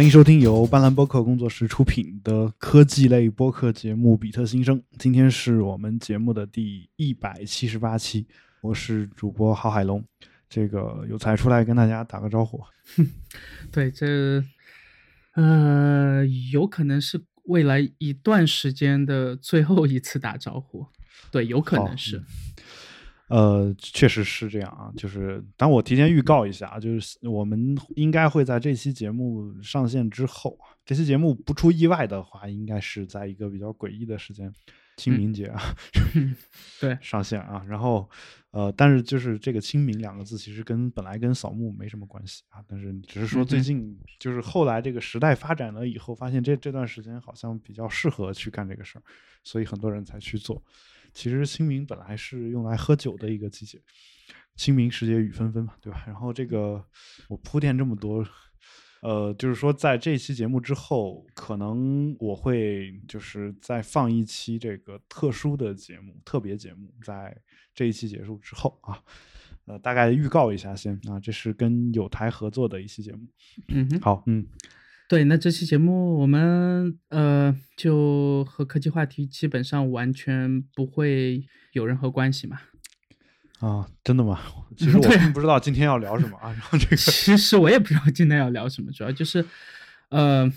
欢迎收听由斑斓播客工作室出品的科技类播客节目《比特新生》。今天是我们节目的第一百七十八期，我是主播郝海龙。这个有才出来跟大家打个招呼。对，这呃，有可能是未来一段时间的最后一次打招呼。对，有可能是。呃，确实是这样啊，就是当我提前预告一下，就是我们应该会在这期节目上线之后，这期节目不出意外的话，应该是在一个比较诡异的时间，清明节啊，对，上线啊。然后，呃，但是就是这个“清明”两个字，其实跟本来跟扫墓没什么关系啊，但是只是说最近就是后来这个时代发展了以后，发现这这段时间好像比较适合去干这个事儿，所以很多人才去做。其实清明本来是用来喝酒的一个季节，清明时节雨纷纷嘛，对吧？然后这个我铺垫这么多，呃，就是说在这期节目之后，可能我会就是再放一期这个特殊的节目，特别节目，在这一期结束之后啊，呃，大概预告一下先啊，这是跟有台合作的一期节目。嗯，好，嗯。对，那这期节目我们呃就和科技话题基本上完全不会有任何关系嘛？啊，真的吗？其实我并不知道今天要聊什么啊。然后这个，其实我也不知道今天要聊什么，主要就是呃，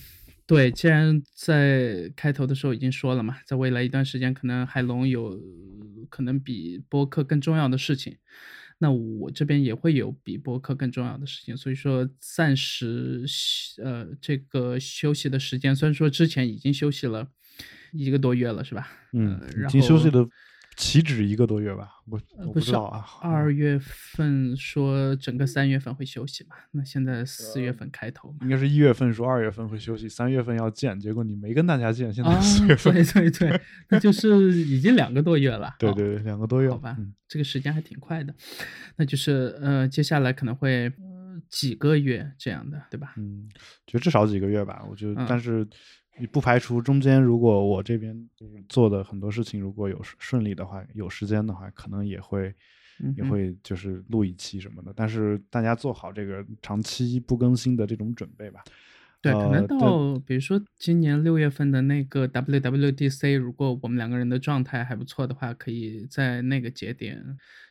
对，既然在开头的时候已经说了嘛，在未来一段时间，可能海龙有可能比播客更重要的事情。那我这边也会有比播客更重要的事情，所以说暂时呃这个休息的时间，虽然说之前已经休息了一个多月了，是吧？嗯，已经休息的。岂止一个多月吧？我我不知道啊。二月份说整个三月份会休息嘛？那现在四月份开头，应该是一月份说二月份会休息，三月份要见，结果你没跟大家见，现在四月份。对对对，那就是已经两个多月了。对对对，两个多月。好吧，这个时间还挺快的。那就是呃，接下来可能会几个月这样的，对吧？嗯，就至少几个月吧。我觉得，但是。你不排除中间，如果我这边就是做的很多事情，如果有顺利的话，有时间的话，可能也会也会就是录一期什么的。但是大家做好这个长期不更新的这种准备吧。对，可能到比如说今年六月份的那个 WWDC，如果我们两个人的状态还不错的话，可以在那个节点，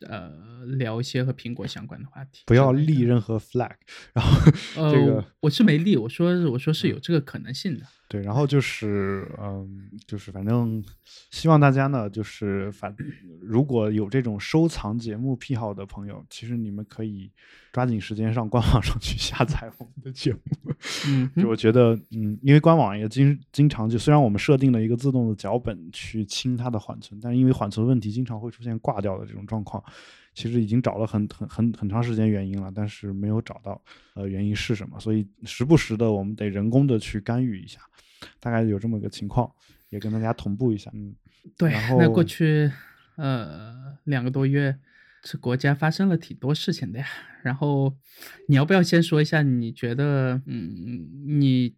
呃，聊一些和苹果相关的话题。不要立任何 flag，然后 这个我是没立，我说我说是有这个可能性的。对，然后就是，嗯，就是反正希望大家呢，就是反如果有这种收藏节目癖好的朋友，其实你们可以抓紧时间上官网上去下载我们的节目。嗯，就我觉得，嗯，因为官网也经经常就虽然我们设定了一个自动的脚本去清它的缓存，但是因为缓存问题，经常会出现挂掉的这种状况。其实已经找了很很很很长时间原因了，但是没有找到呃原因是什么，所以时不时的我们得人工的去干预一下，大概有这么个情况，也跟大家同步一下。嗯，对。然后那过去呃两个多月，这国家发生了挺多事情的呀。然后你要不要先说一下，你觉得嗯你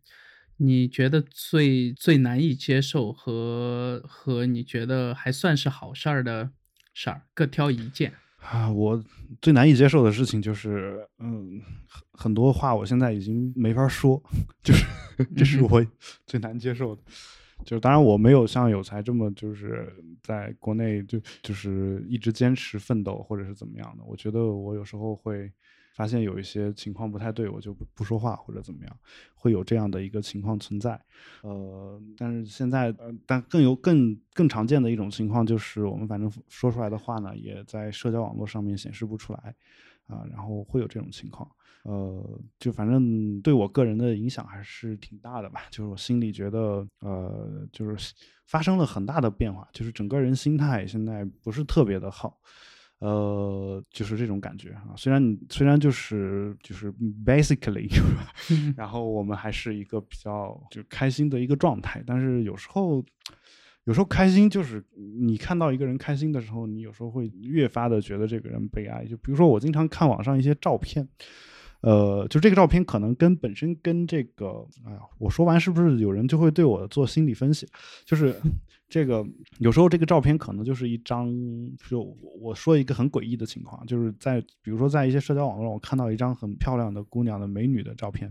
你觉得最最难以接受和和你觉得还算是好事儿的事儿，各挑一件。啊，我最难以接受的事情就是，嗯，很很多话我现在已经没法说，就是 这是我 最难接受的。就当然我没有像有才这么就是在国内就就是一直坚持奋斗或者是怎么样的。我觉得我有时候会。发现有一些情况不太对，我就不不说话或者怎么样，会有这样的一个情况存在。呃，但是现在，呃，但更有更更常见的一种情况就是，我们反正说出来的话呢，也在社交网络上面显示不出来，啊，然后会有这种情况。呃，就反正对我个人的影响还是挺大的吧，就是我心里觉得，呃，就是发生了很大的变化，就是整个人心态现在不是特别的好。呃，就是这种感觉啊。虽然你虽然就是就是 basically，然后我们还是一个比较就开心的一个状态，但是有时候有时候开心就是你看到一个人开心的时候，你有时候会越发的觉得这个人悲哀。就比如说我经常看网上一些照片，呃，就这个照片可能跟本身跟这个，哎呀，我说完是不是有人就会对我做心理分析？就是。这个有时候这个照片可能就是一张，就我说一个很诡异的情况，就是在比如说在一些社交网络上，我看到一张很漂亮的姑娘的美女的照片，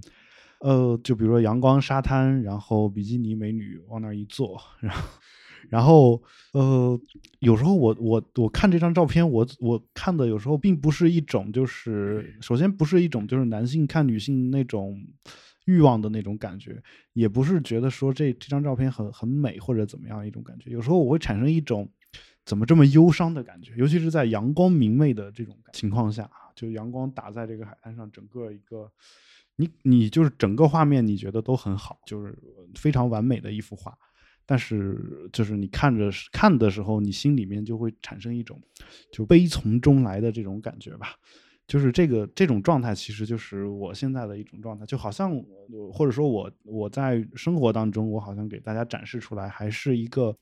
呃，就比如说阳光沙滩，然后比基尼美女往那儿一坐，然后，然后，呃，有时候我我我看这张照片，我我看的有时候并不是一种，就是首先不是一种就是男性看女性那种欲望的那种感觉，也不是觉得说这这张照片很很美或者怎么样一种感觉，有时候我会产生一种怎么这么忧伤的感觉，尤其是在阳光明媚的这种情况下，就阳光打在这个海滩上，整个一个。你你就是整个画面，你觉得都很好，就是非常完美的一幅画，但是就是你看着看的时候，你心里面就会产生一种就悲从中来的这种感觉吧，就是这个这种状态，其实就是我现在的一种状态，就好像或者说我我在生活当中，我好像给大家展示出来还是一个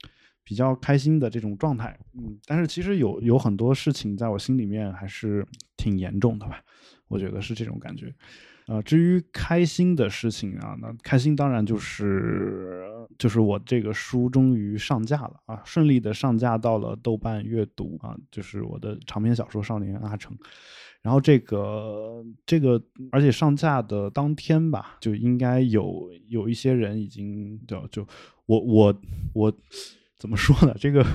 比较开心的这种状态，嗯，但是其实有有很多事情在我心里面还是挺严重的吧，我觉得是这种感觉。啊，至于开心的事情啊，那开心当然就是就是我这个书终于上架了啊，顺利的上架到了豆瓣阅读啊，就是我的长篇小说《少年阿成》，然后这个这个，而且上架的当天吧，就应该有有一些人已经就就我我我怎么说呢？这个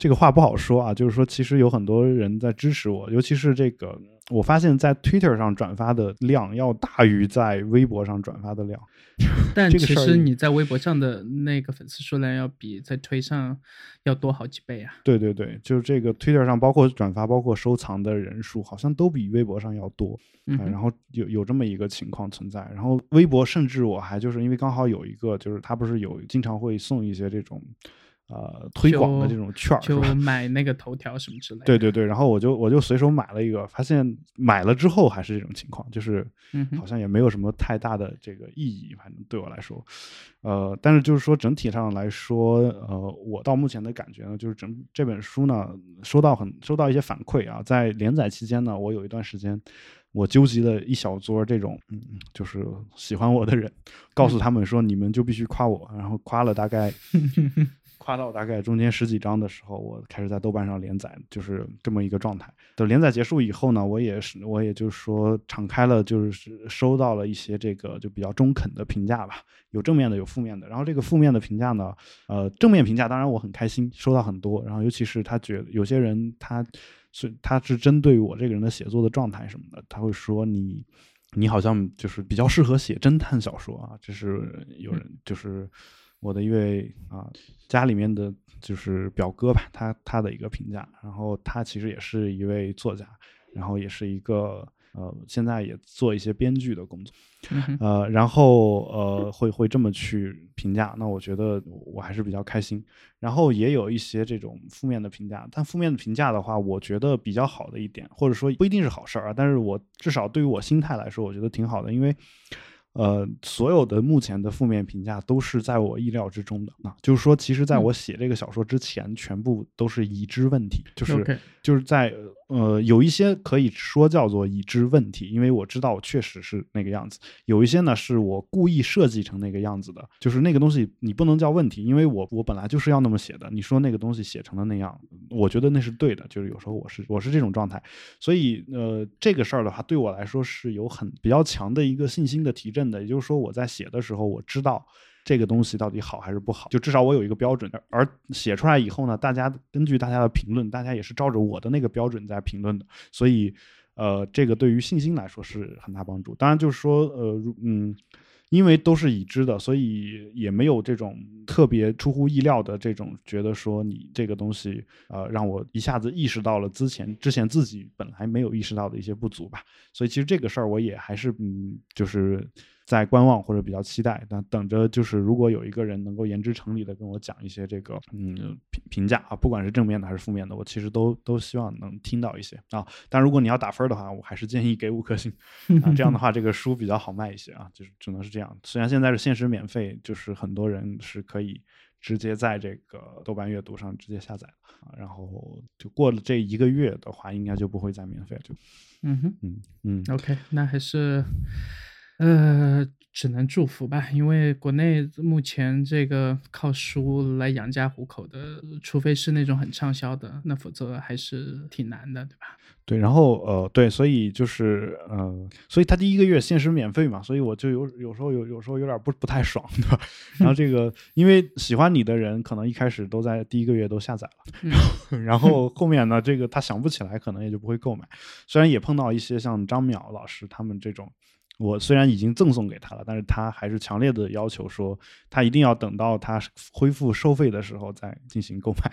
这个话不好说啊，就是说其实有很多人在支持我，尤其是这个。我发现，在 Twitter 上转发的量要大于在微博上转发的量。但其实你在微博上的那个粉丝数量要比在推上要多好几倍啊！对对对，就是这个 Twitter 上，包括转发、包括收藏的人数，好像都比微博上要多。嗯，然后有有这么一个情况存在。然后微博甚至我还就是因为刚好有一个，就是他不是有经常会送一些这种。呃，推广的这种券儿，就 买那个头条什么之类的。对对对，然后我就我就随手买了一个，发现买了之后还是这种情况，就是好像也没有什么太大的这个意义，反正对我来说，呃，但是就是说整体上来说，呃，我到目前的感觉呢，就是整这本书呢，收到很收到一些反馈啊，在连载期间呢，我有一段时间，我纠集了一小撮这种，嗯，就是喜欢我的人，告诉他们说，你们就必须夸我，然后夸了大概。夸到大概中间十几章的时候，我开始在豆瓣上连载，就是这么一个状态。等连载结束以后呢，我也是，我也就是说敞开了，就是收到了一些这个就比较中肯的评价吧，有正面的，有负面的。然后这个负面的评价呢，呃，正面评价当然我很开心，收到很多。然后尤其是他觉得有些人他是他是针对我这个人的写作的状态什么的，他会说你你好像就是比较适合写侦探小说啊，这是有人就是。我的一位啊，家里面的就是表哥吧，他他的一个评价，然后他其实也是一位作家，然后也是一个呃，现在也做一些编剧的工作，呃，然后呃，会会这么去评价，那我觉得我还是比较开心。然后也有一些这种负面的评价，但负面的评价的话，我觉得比较好的一点，或者说不一定是好事儿啊，但是我至少对于我心态来说，我觉得挺好的，因为。呃，所有的目前的负面评价都是在我意料之中的。啊就是说，其实在我写这个小说之前，全部都是已知问题，就是就是在呃，有一些可以说叫做已知问题，因为我知道我确实是那个样子。有一些呢，是我故意设计成那个样子的，就是那个东西你不能叫问题，因为我我本来就是要那么写的。你说那个东西写成了那样，我觉得那是对的。就是有时候我是我是这种状态，所以呃，这个事儿的话，对我来说是有很比较强的一个信心的提振。的，也就是说，我在写的时候，我知道这个东西到底好还是不好，就至少我有一个标准。而写出来以后呢，大家根据大家的评论，大家也是照着我的那个标准在评论的，所以，呃，这个对于信心来说是很大帮助。当然，就是说，呃，嗯。因为都是已知的，所以也没有这种特别出乎意料的这种觉得说你这个东西，呃，让我一下子意识到了之前之前自己本来没有意识到的一些不足吧。所以其实这个事儿我也还是嗯，就是。在观望或者比较期待，但等着就是如果有一个人能够言之成理的跟我讲一些这个嗯评评价啊，不管是正面的还是负面的，我其实都都希望能听到一些啊。但如果你要打分的话，我还是建议给五颗星 啊，这样的话这个书比较好卖一些啊，就是只能是这样。虽然现在是限时免费，就是很多人是可以直接在这个豆瓣阅读上直接下载啊，然后就过了这一个月的话，应该就不会再免费就嗯哼嗯嗯，OK，那还是。呃，只能祝福吧，因为国内目前这个靠书来养家糊口的，除非是那种很畅销的，那否则还是挺难的，对吧？对，然后呃，对，所以就是呃，所以他第一个月限时免费嘛，所以我就有有时候有有时候有点不不太爽，对吧？然后这个因为喜欢你的人，可能一开始都在第一个月都下载了，然后后面呢，这个他想不起来，可能也就不会购买。虽然也碰到一些像张淼老师他们这种。我虽然已经赠送给他了，但是他还是强烈的要求说，他一定要等到他恢复收费的时候再进行购买。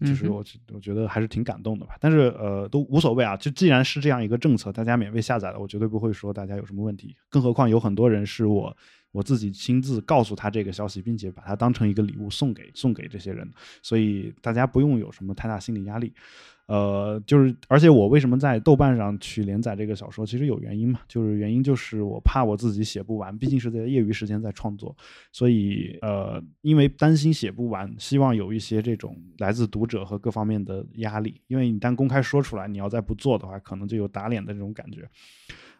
就是我我觉得还是挺感动的吧。但是呃，都无所谓啊。就既然是这样一个政策，大家免费下载了，我绝对不会说大家有什么问题。更何况有很多人是我我自己亲自告诉他这个消息，并且把它当成一个礼物送给送给这些人，所以大家不用有什么太大心理压力。呃，就是，而且我为什么在豆瓣上去连载这个小说，其实有原因嘛，就是原因就是我怕我自己写不完，毕竟是在业余时间在创作，所以呃，因为担心写不完，希望有一些这种来自读者和各方面的压力，因为你单公开说出来，你要再不做的话，可能就有打脸的这种感觉。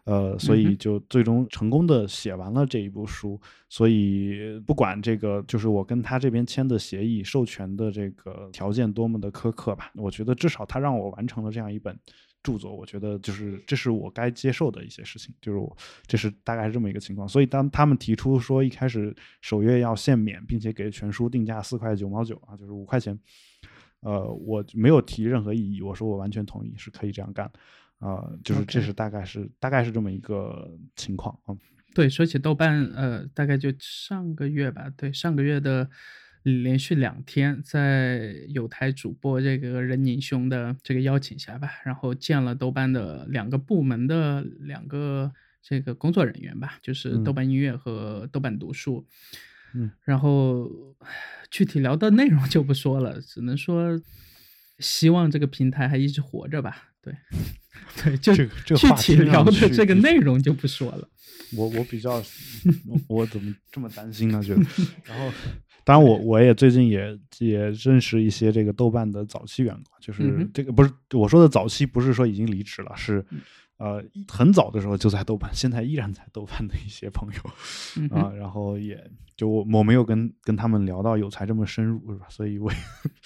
呃，所以就最终成功的写完了这一部书。所以不管这个，就是我跟他这边签的协议、授权的这个条件多么的苛刻吧，我觉得至少他让我完成了这样一本著作，我觉得就是这是我该接受的一些事情。就是我这是大概是这么一个情况。所以当他们提出说一开始首月要限免，并且给全书定价四块九毛九啊，就是五块钱，呃，我没有提任何异议，我说我完全同意，是可以这样干。啊，就是这是大概是大概是这么一个情况啊。对，说起豆瓣，呃，大概就上个月吧，对，上个月的连续两天，在有台主播这个任宁兄的这个邀请下吧，然后见了豆瓣的两个部门的两个这个工作人员吧，就是豆瓣音乐和豆瓣读书。嗯，然后具体聊的内容就不说了，只能说希望这个平台还一直活着吧。对。对，就具体聊的这个内容就不说了。我我比较，我怎么这么担心呢？就然后，当然我我也最近也也认识一些这个豆瓣的早期员工，就是这个不是我说的早期，不是说已经离职了，是。呃，很早的时候就在豆瓣，现在依然在豆瓣的一些朋友啊，然后也就我我没有跟跟他们聊到有才这么深入，是吧？所以我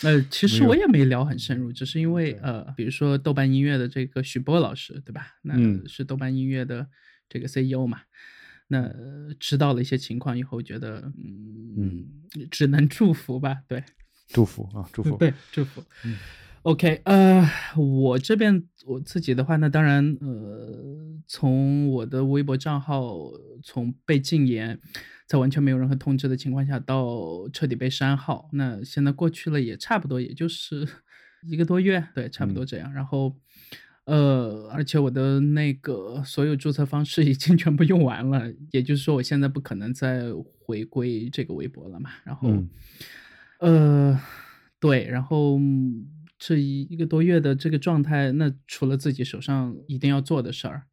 呃，其实我也没聊很深入，只是因为呃，比如说豆瓣音乐的这个许波老师，对吧？那是豆瓣音乐的这个 CEO 嘛，那知道了一些情况以后，觉得嗯，只能祝福吧，对，祝福啊，祝福，对，祝福。OK，呃，我这边我自己的话，那当然，呃，从我的微博账号从被禁言，在完全没有任何通知的情况下，到彻底被删号，那现在过去了也差不多，也就是 一个多月，对，差不多这样。然后，呃，而且我的那个所有注册方式已经全部用完了，也就是说，我现在不可能再回归这个微博了嘛。然后，呃，对，然后。这一一个多月的这个状态，那除了自己手上一定要做的事儿，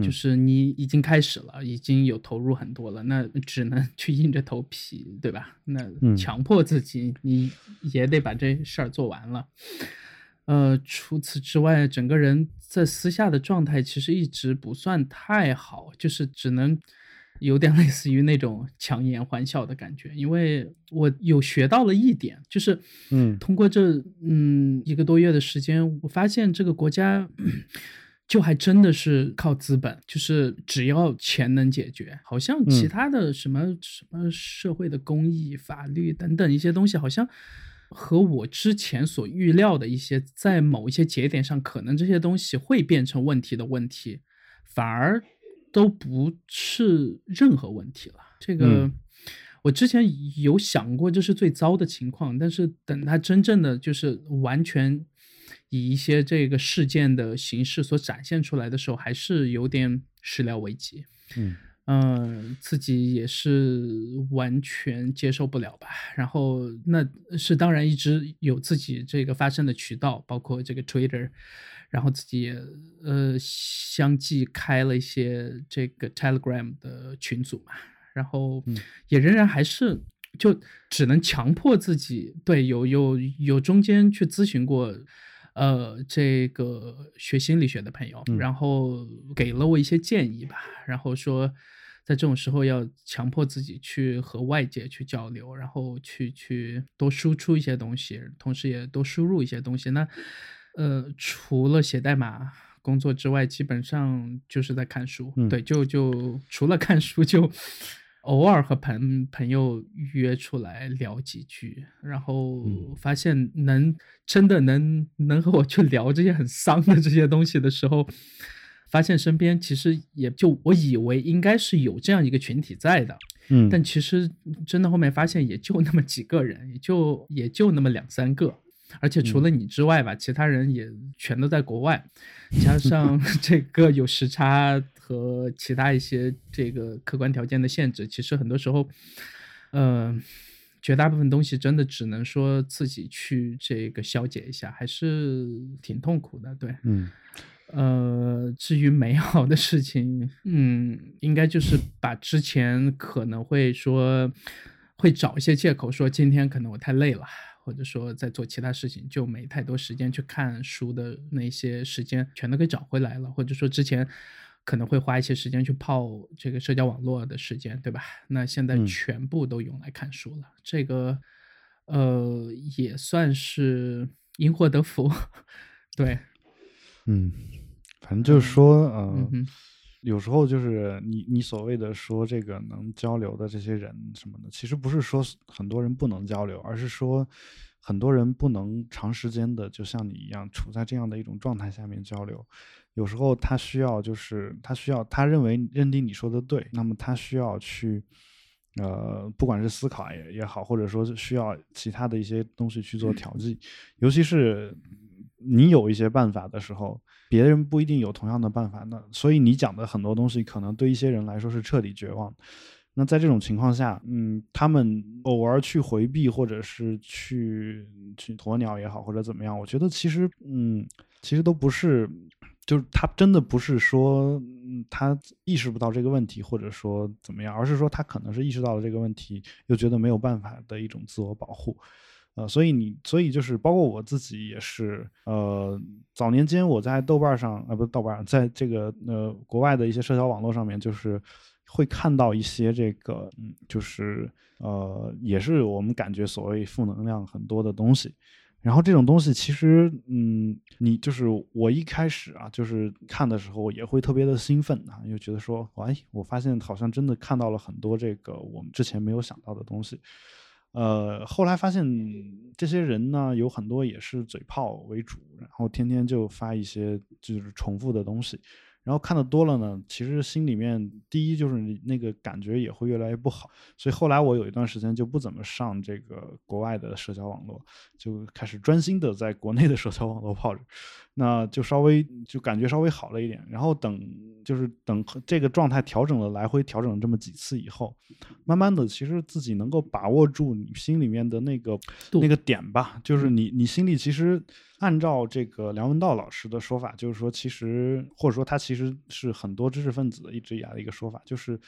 就是你已经开始了，已经有投入很多了，那只能 去硬着头皮，对吧？那强迫自己，你也得把这事儿做完了。呃，除此之外，整个人在私下的状态其实一直不算太好，就是只能。有点类似于那种强颜欢笑的感觉，因为我有学到了一点，就是，嗯，通过这嗯一个多月的时间，我发现这个国家 就还真的是靠资本，就是只要钱能解决，好像其他的什么什么社会的公益、法律等等一些东西，好像和我之前所预料的一些，在某一些节点上，可能这些东西会变成问题的问题，反而。都不是任何问题了。这个我之前有想过，这是最糟的情况。但是等他真正的就是完全以一些这个事件的形式所展现出来的时候，还是有点始料未及。嗯嗯，自己也是完全接受不了吧。然后那是当然一直有自己这个发声的渠道，包括这个 Twitter。然后自己也呃相继开了一些这个 Telegram 的群组嘛，然后也仍然还是就只能强迫自己对有有有中间去咨询过呃这个学心理学的朋友，然后给了我一些建议吧，然后说在这种时候要强迫自己去和外界去交流，然后去去多输出一些东西，同时也多输入一些东西。那呃，除了写代码工作之外，基本上就是在看书。对，就就除了看书就。偶尔和朋朋友约出来聊几句，然后发现能真的能能和我去聊这些很丧的这些东西的时候，发现身边其实也就我以为应该是有这样一个群体在的，嗯，但其实真的后面发现也就那么几个人，也就也就那么两三个。而且除了你之外吧，其他人也全都在国外，加上 这个有时差和其他一些这个客观条件的限制，其实很多时候，呃，绝大部分东西真的只能说自己去这个消解一下，还是挺痛苦的。对，嗯，呃，至于美好的事情，嗯，应该就是把之前可能会说会找一些借口说今天可能我太累了。或者说在做其他事情，就没太多时间去看书的那些时间，全都给找回来了。或者说之前可能会花一些时间去泡这个社交网络的时间，对吧？那现在全部都用来看书了。这个呃也算是因祸得福，对，嗯，反正就是说，嗯。有时候就是你你所谓的说这个能交流的这些人什么的，其实不是说很多人不能交流，而是说很多人不能长时间的就像你一样处在这样的一种状态下面交流。有时候他需要就是他需要他认为认定你说的对，那么他需要去呃不管是思考也也好，或者说是需要其他的一些东西去做调剂，尤其是你有一些办法的时候。别人不一定有同样的办法，那所以你讲的很多东西，可能对一些人来说是彻底绝望。那在这种情况下，嗯，他们偶尔去回避，或者是去去鸵鸟也好，或者怎么样，我觉得其实，嗯，其实都不是，就是他真的不是说他意识不到这个问题，或者说怎么样，而是说他可能是意识到了这个问题，又觉得没有办法的一种自我保护。呃，所以你，所以就是包括我自己也是，呃，早年间我在豆瓣上，啊，不是豆瓣，在这个呃国外的一些社交网络上面，就是会看到一些这个，嗯，就是呃，也是我们感觉所谓负能量很多的东西。然后这种东西其实，嗯，你就是我一开始啊，就是看的时候也会特别的兴奋啊，又觉得说，哎，我发现好像真的看到了很多这个我们之前没有想到的东西。呃，后来发现这些人呢，有很多也是嘴炮为主，然后天天就发一些就是重复的东西。然后看的多了呢，其实心里面第一就是那个感觉也会越来越不好，所以后来我有一段时间就不怎么上这个国外的社交网络，就开始专心的在国内的社交网络 泡着，那就稍微就感觉稍微好了一点。然后等就是等这个状态调整了来回调整了这么几次以后，慢慢的其实自己能够把握住你心里面的那个那个点吧，就是你你心里其实。按照这个梁文道老师的说法，就是说，其实或者说他其实是很多知识分子的一直以来的一个说法，就是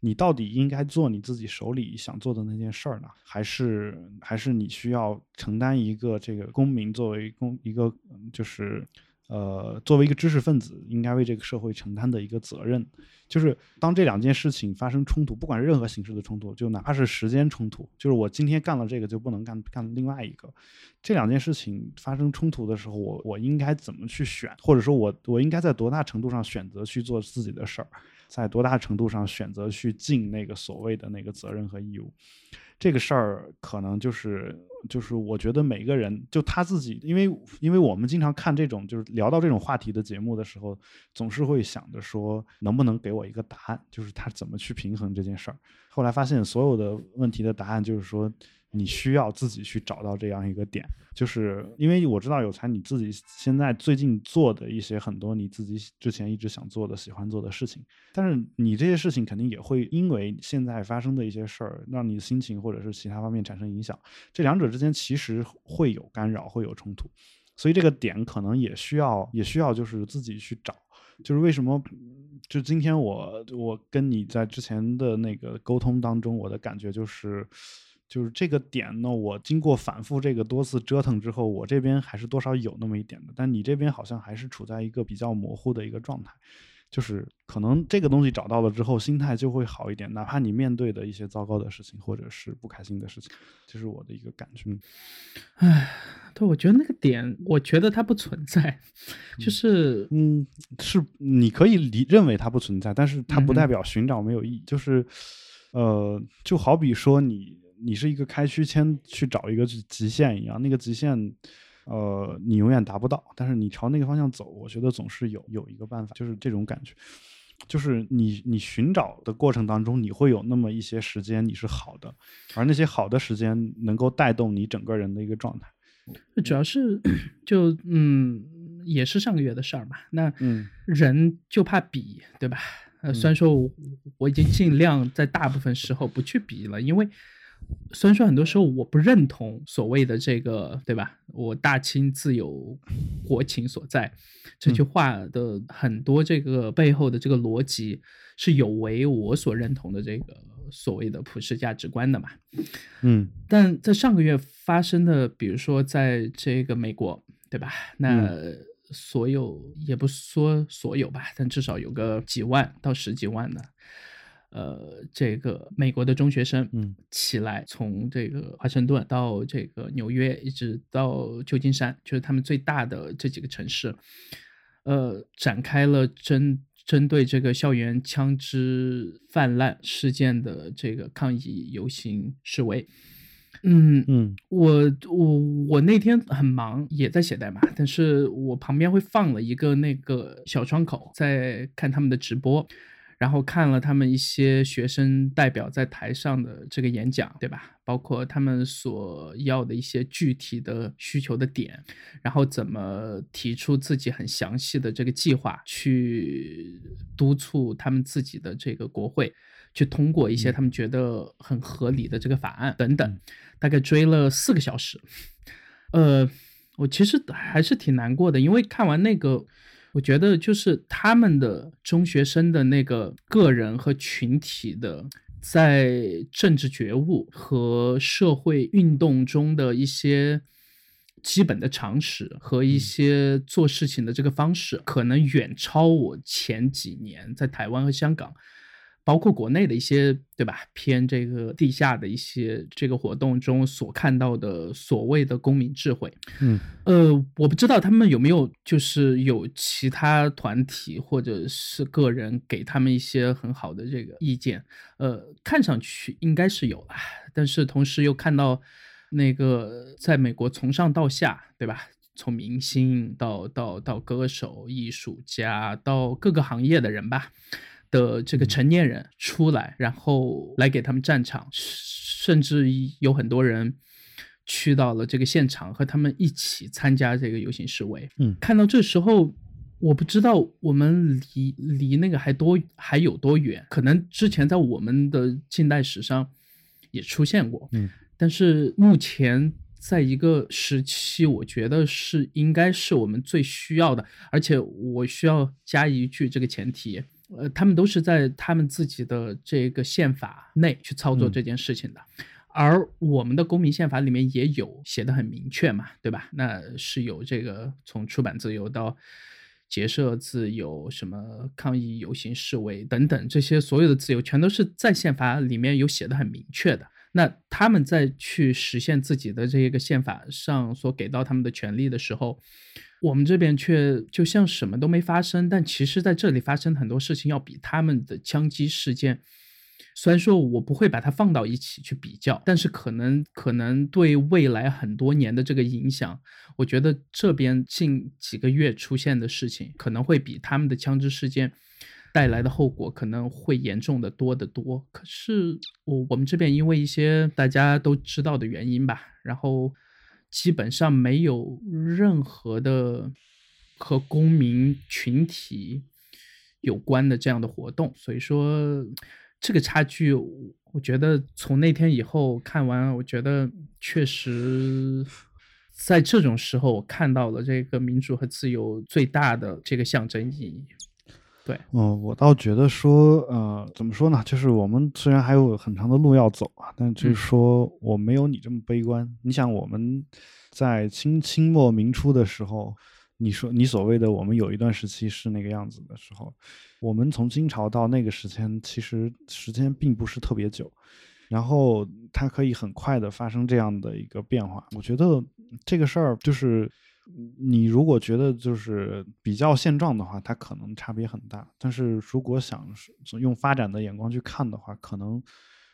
你到底应该做你自己手里想做的那件事儿呢，还是还是你需要承担一个这个公民作为公一个就是。呃，作为一个知识分子，应该为这个社会承担的一个责任，就是当这两件事情发生冲突，不管任何形式的冲突，就哪怕是时间冲突，就是我今天干了这个就不能干干另外一个，这两件事情发生冲突的时候，我我应该怎么去选，或者说我我应该在多大程度上选择去做自己的事儿，在多大程度上选择去尽那个所谓的那个责任和义务。这个事儿可能就是就是我觉得每个人就他自己，因为因为我们经常看这种就是聊到这种话题的节目的时候，总是会想着说能不能给我一个答案，就是他怎么去平衡这件事儿。后来发现所有的问题的答案就是说。你需要自己去找到这样一个点，就是因为我知道有才你自己现在最近做的一些很多你自己之前一直想做的、喜欢做的事情，但是你这些事情肯定也会因为现在发生的一些事儿，让你心情或者是其他方面产生影响。这两者之间其实会有干扰，会有冲突，所以这个点可能也需要，也需要就是自己去找。就是为什么，就今天我我跟你在之前的那个沟通当中，我的感觉就是。就是这个点呢，我经过反复这个多次折腾之后，我这边还是多少有那么一点的，但你这边好像还是处在一个比较模糊的一个状态。就是可能这个东西找到了之后，心态就会好一点，哪怕你面对的一些糟糕的事情或者是不开心的事情，这是我的一个感觉。唉，对，我觉得那个点，我觉得它不存在，就是嗯，是你可以理认为它不存在，但是它不代表寻找没有意义。就是呃，就好比说你你是一个开区间去找一个极极限一样，那个极限。呃，你永远达不到，但是你朝那个方向走，我觉得总是有有一个办法，就是这种感觉，就是你你寻找的过程当中，你会有那么一些时间你是好的，而那些好的时间能够带动你整个人的一个状态。主要是 就嗯，也是上个月的事儿嘛。那嗯人就怕比，对吧？呃，虽然说我我已经尽量在大部分时候不去比了，因为虽然说很多时候我不认同所谓的这个，对吧？我大清自有国情所在这句话的很多这个背后的这个逻辑是有违我所认同的这个所谓的普世价值观的嘛。嗯但在上个月发生的，比如说在这个美国，对吧？那所有、也不说所有吧，但至少有个几万到十几万的，呃，这个美国的中学生，嗯，起来从这个华盛顿到这个纽约，一直到旧金山，就是他们最大的这几个城市，呃，展开了针针对这个校园枪支泛滥事件的这个抗议游行示威。嗯嗯我我我那天很忙，也在写代码，但是我旁边会放了一个那个小窗口，在看他们的直播，然后看了他们一些学生代表在台上的这个演讲，对吧？包括他们所要的一些具体的需求的点，然后怎么提出自己很详细的这个计划，去督促他们自己的这个国会。去通过一些他们觉得很合理的这个法案等等，大概追了四个小时。呃，我其实还是挺难过的，因为看完那个，我觉得就是他们的中学生的那个个人和群体的在政治觉悟和社会运动中的一些。基本的常识和一些做事情的这个方式，可能远超我前几年在台湾和香港包括国内的一些，对吧？偏这个地下的一些这个活动中所看到的所谓的公民智慧，嗯呃，我不知道他们有没有就是有其他团体或者是个人给他们一些很好的这个意见，呃，看上去应该是有啦，但是同时又看到那个在美国从上到下，对吧？从明星到到到歌手、艺术家到各个行业的人吧。的这个成年人出来，然后来给他们站场，甚至有很多人去到了这个现场，和他们一起参加这个游行示威。嗯看到这时候，我不知道我们离离那个还多还有多远，可能之前在我们的近代史上也出现过，嗯，但是目前。在一个时期，我觉得是应该是我们最需要的，而且我需要加一句这个前提，呃，他们都是在他们自己的这个宪法内去操作嗯这件事情的，而我们的公民宪法里面也有写的很明确嘛，对吧？那是有这个从出版自由到结社自由、什么抗议、游行、示威等等这些所有的自由，全都是在宪法里面有写的很明确的。那他们在去实现自己的这个宪法上所给到他们的权利的时候，我们这边却就像什么都没发生。但其实在这里发生很多事情，要比他们的枪击事件，虽然说我不会把它放到一起去比较，但是可能可能对未来很多年的这个影响，我觉得这边近几个月出现的事情，可能会比他们的枪支事件。带来的后果可能会严重的多得多。可是我我们这边因为一些大家都知道的原因吧，然后基本上没有任何的和公民群体有关的这样的活动，所以说这个差距，我觉得从那天以后看完，我觉得确实。在这种时候，我看到了这个民主和自由最大的这个象征意义。对，嗯，我倒觉得说，呃，怎么说呢？就是我们虽然还有很长的路要走啊，但就是说我没有你这么悲观。你想，我们在清清末明初的时候，你说你所谓的我们有一段时期是那个样子的时候，我们从清朝到那个时间，其实时间并不是特别久，然后它可以很快的发生这样的一个变化。我觉得这个事儿就是你如果觉得就是比较现状的话，它可能差别很大。但是如果想用发展的眼光去看的话，可能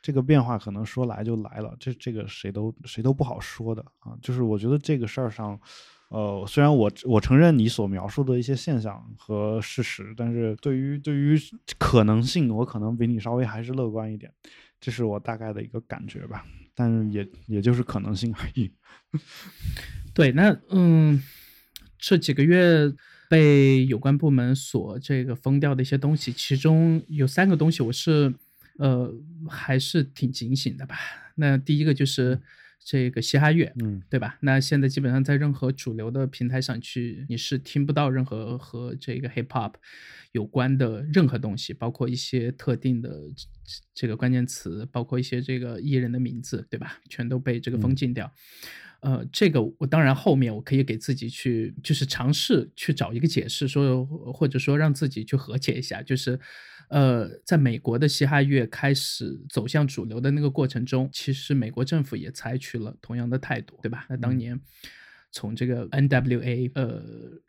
这个变化可能说来就来了，这这个谁都谁都不好说的啊。就是我觉得这个事儿上。呃，虽然我我承认你所描述的一些现象和事实，但是对于对于可能性，我可能比你稍微还是乐观一点，这是我大概的一个感觉吧。但也也就是可能性而已。对，那嗯，这几个月被有关部门所这个封掉的一些东西，其中有三个东西我是呃还是挺警醒的吧。那第一个就是。这个嘻哈乐，嗯，对吧？那现在基本上在任何主流的平台上去，你是听不到任何和这个 hip hop 有关的任何东西，包括一些特定的这个关键词，包括一些这个艺人的名字，对吧？全都被这个封禁掉。呃，这个我当然后面我可以给自己去，就是尝试去找一个解释，说或者说让自己去和解一下，就是。呃，在美国的嘻哈乐开始走向主流的那个过程中，其实美国政府也采取了同样的态度，对吧？那当年从这个 N.W.A. 呃，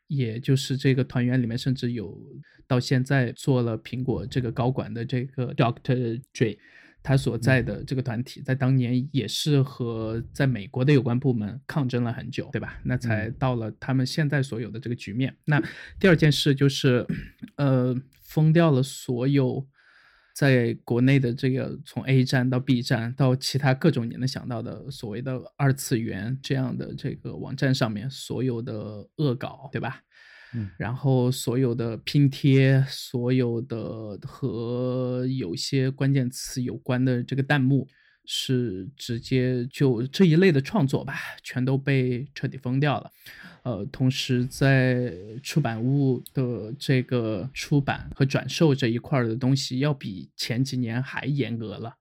也就是这个团员里面，甚至有到现在做了苹果这个高管的这个 Doctor Dre，他所在的这个团体，在当年也是和在美国的有关部门抗争了很久，对吧？那才到了他们现在所有的这个局面。那第二件事就是，呃。封掉了所有在国内的这个从 A 站到 B 站到其他各种你能想到的所谓的二次元这样的这个网站上面所有的恶搞，对吧？然后所有的拼贴，所有的和有些关键词有关的这个弹幕。是直接就这一类的创作吧，全都被彻底封掉了。呃，同时在出版物的这个出版和转售这一块的东西，要比前几年还严格了。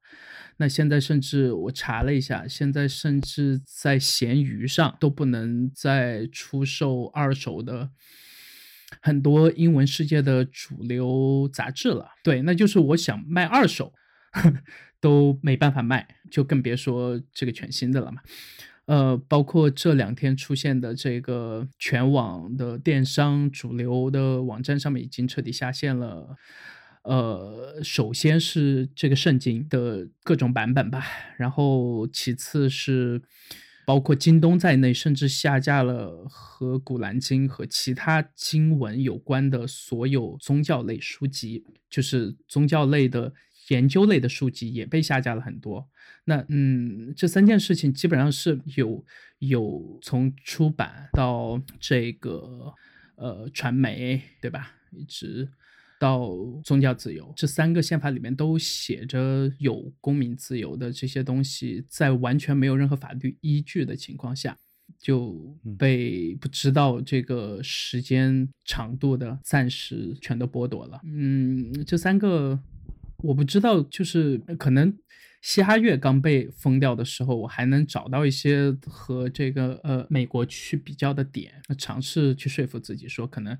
那现在甚至我查了一下，现在甚至在闲鱼上都不能再出售二手的很多英文世界的主流杂志了。对，那就是我想卖二手。都没办法卖，就更别说这个全新的了嘛。呃，包括这两天出现的这个全网的电商主流的网站上面已经彻底下线了。呃，首先是这个圣经的各种版本吧，然后其次是包括京东在内，甚至下架了和古兰经和其他经文有关的所有宗教类书籍，就是宗教类的。研究类的书籍也被下架了很多。那嗯，这三件事情基本上是有有从出版到这个呃传媒，对吧？一直到宗教自由，这三个宪法里面都写着有公民自由的这些东西，在完全没有任何法律依据的情况下，就被不知道这个时间长度的暂时全都剥夺了。嗯，这三个。我不知道，就是可能嘻哈乐刚被封掉的时候，我还能找到一些和这个呃美国去比较的点，尝试去说服自己说，可能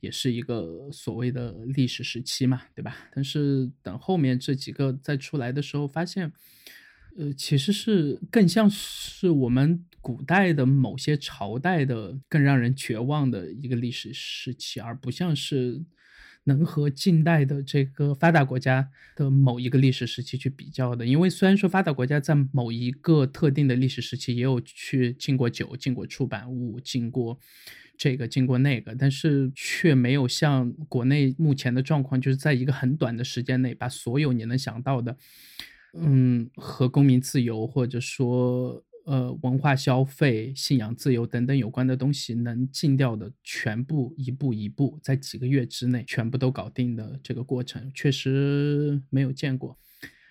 也是一个所谓的历史时期嘛，对吧？但是等后面这几个再出来的时候，发现，呃，其实是更像是我们古代的某些朝代的更让人绝望的一个历史时期，而不像是。能和近代的这个发达国家的某一个历史时期去比较的，因为虽然说发达国家在某一个特定的历史时期也有去进过酒、进过出版物、进过这个、进过那个，但是却没有像国内目前的状况，就是在一个很短的时间内把所有你能想到的，嗯，和公民自由或者说。呃，文化消费、信仰自由等等有关的东西，能禁掉的全部一步一步，在几个月之内全部都搞定的这个过程，确实没有见过。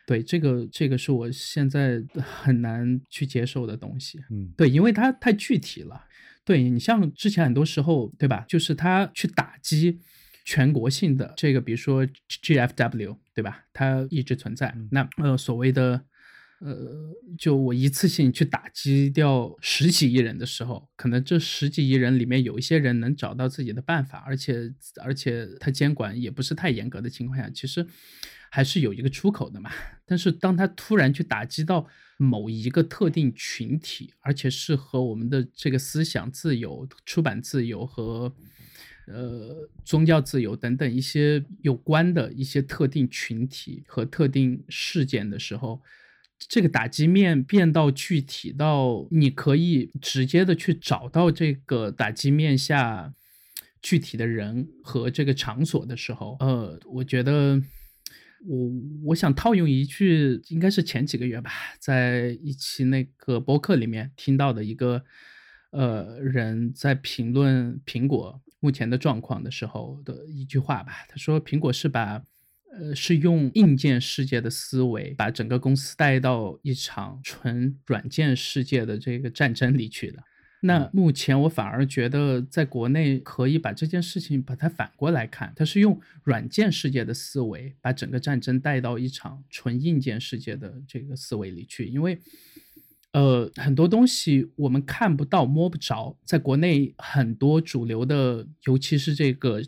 对，这个这个是我现在 很难去接受的东西。嗯，对，因为它太具体了。对你像之前很多时候，对吧？就是他去打击全国性的这个，比如说 GFW，对吧？它一直存在。那呃，所谓的。呃，就我一次性去打击掉十几亿人的时候，可能这十几亿人里面有一些人能找到自己的办法，而且而且他监管也不是太严格的情况下，其实还是有一个出口的嘛。但是当他突然去打击到某一个特定群体，而且是和我们的这个思想自由、出版自由和呃宗教自由等等一些有关的一些特定群体和特定事件的时候。这个打击面变到具体到你可以直接的去找到这个打击面下具体的人和这个场所的时候，呃，我觉得我我想套用一句，应该是前几个月吧，在一期那个播客里面听到的一个呃人在评论苹果目前的状况的时候的一句话吧，他说苹果是把。呃，是用硬件世界的思维，把整个公司带到一场纯软件世界的这个战争里去的。那目前我反而觉得，在国内可以把这件事情把它反过来看，它是用软件世界的思维，把整个战争带到一场纯硬件世界的这个思维里去。因为，呃，很多东西我们看不到、摸不着，在国内很多主流的，尤其是这个。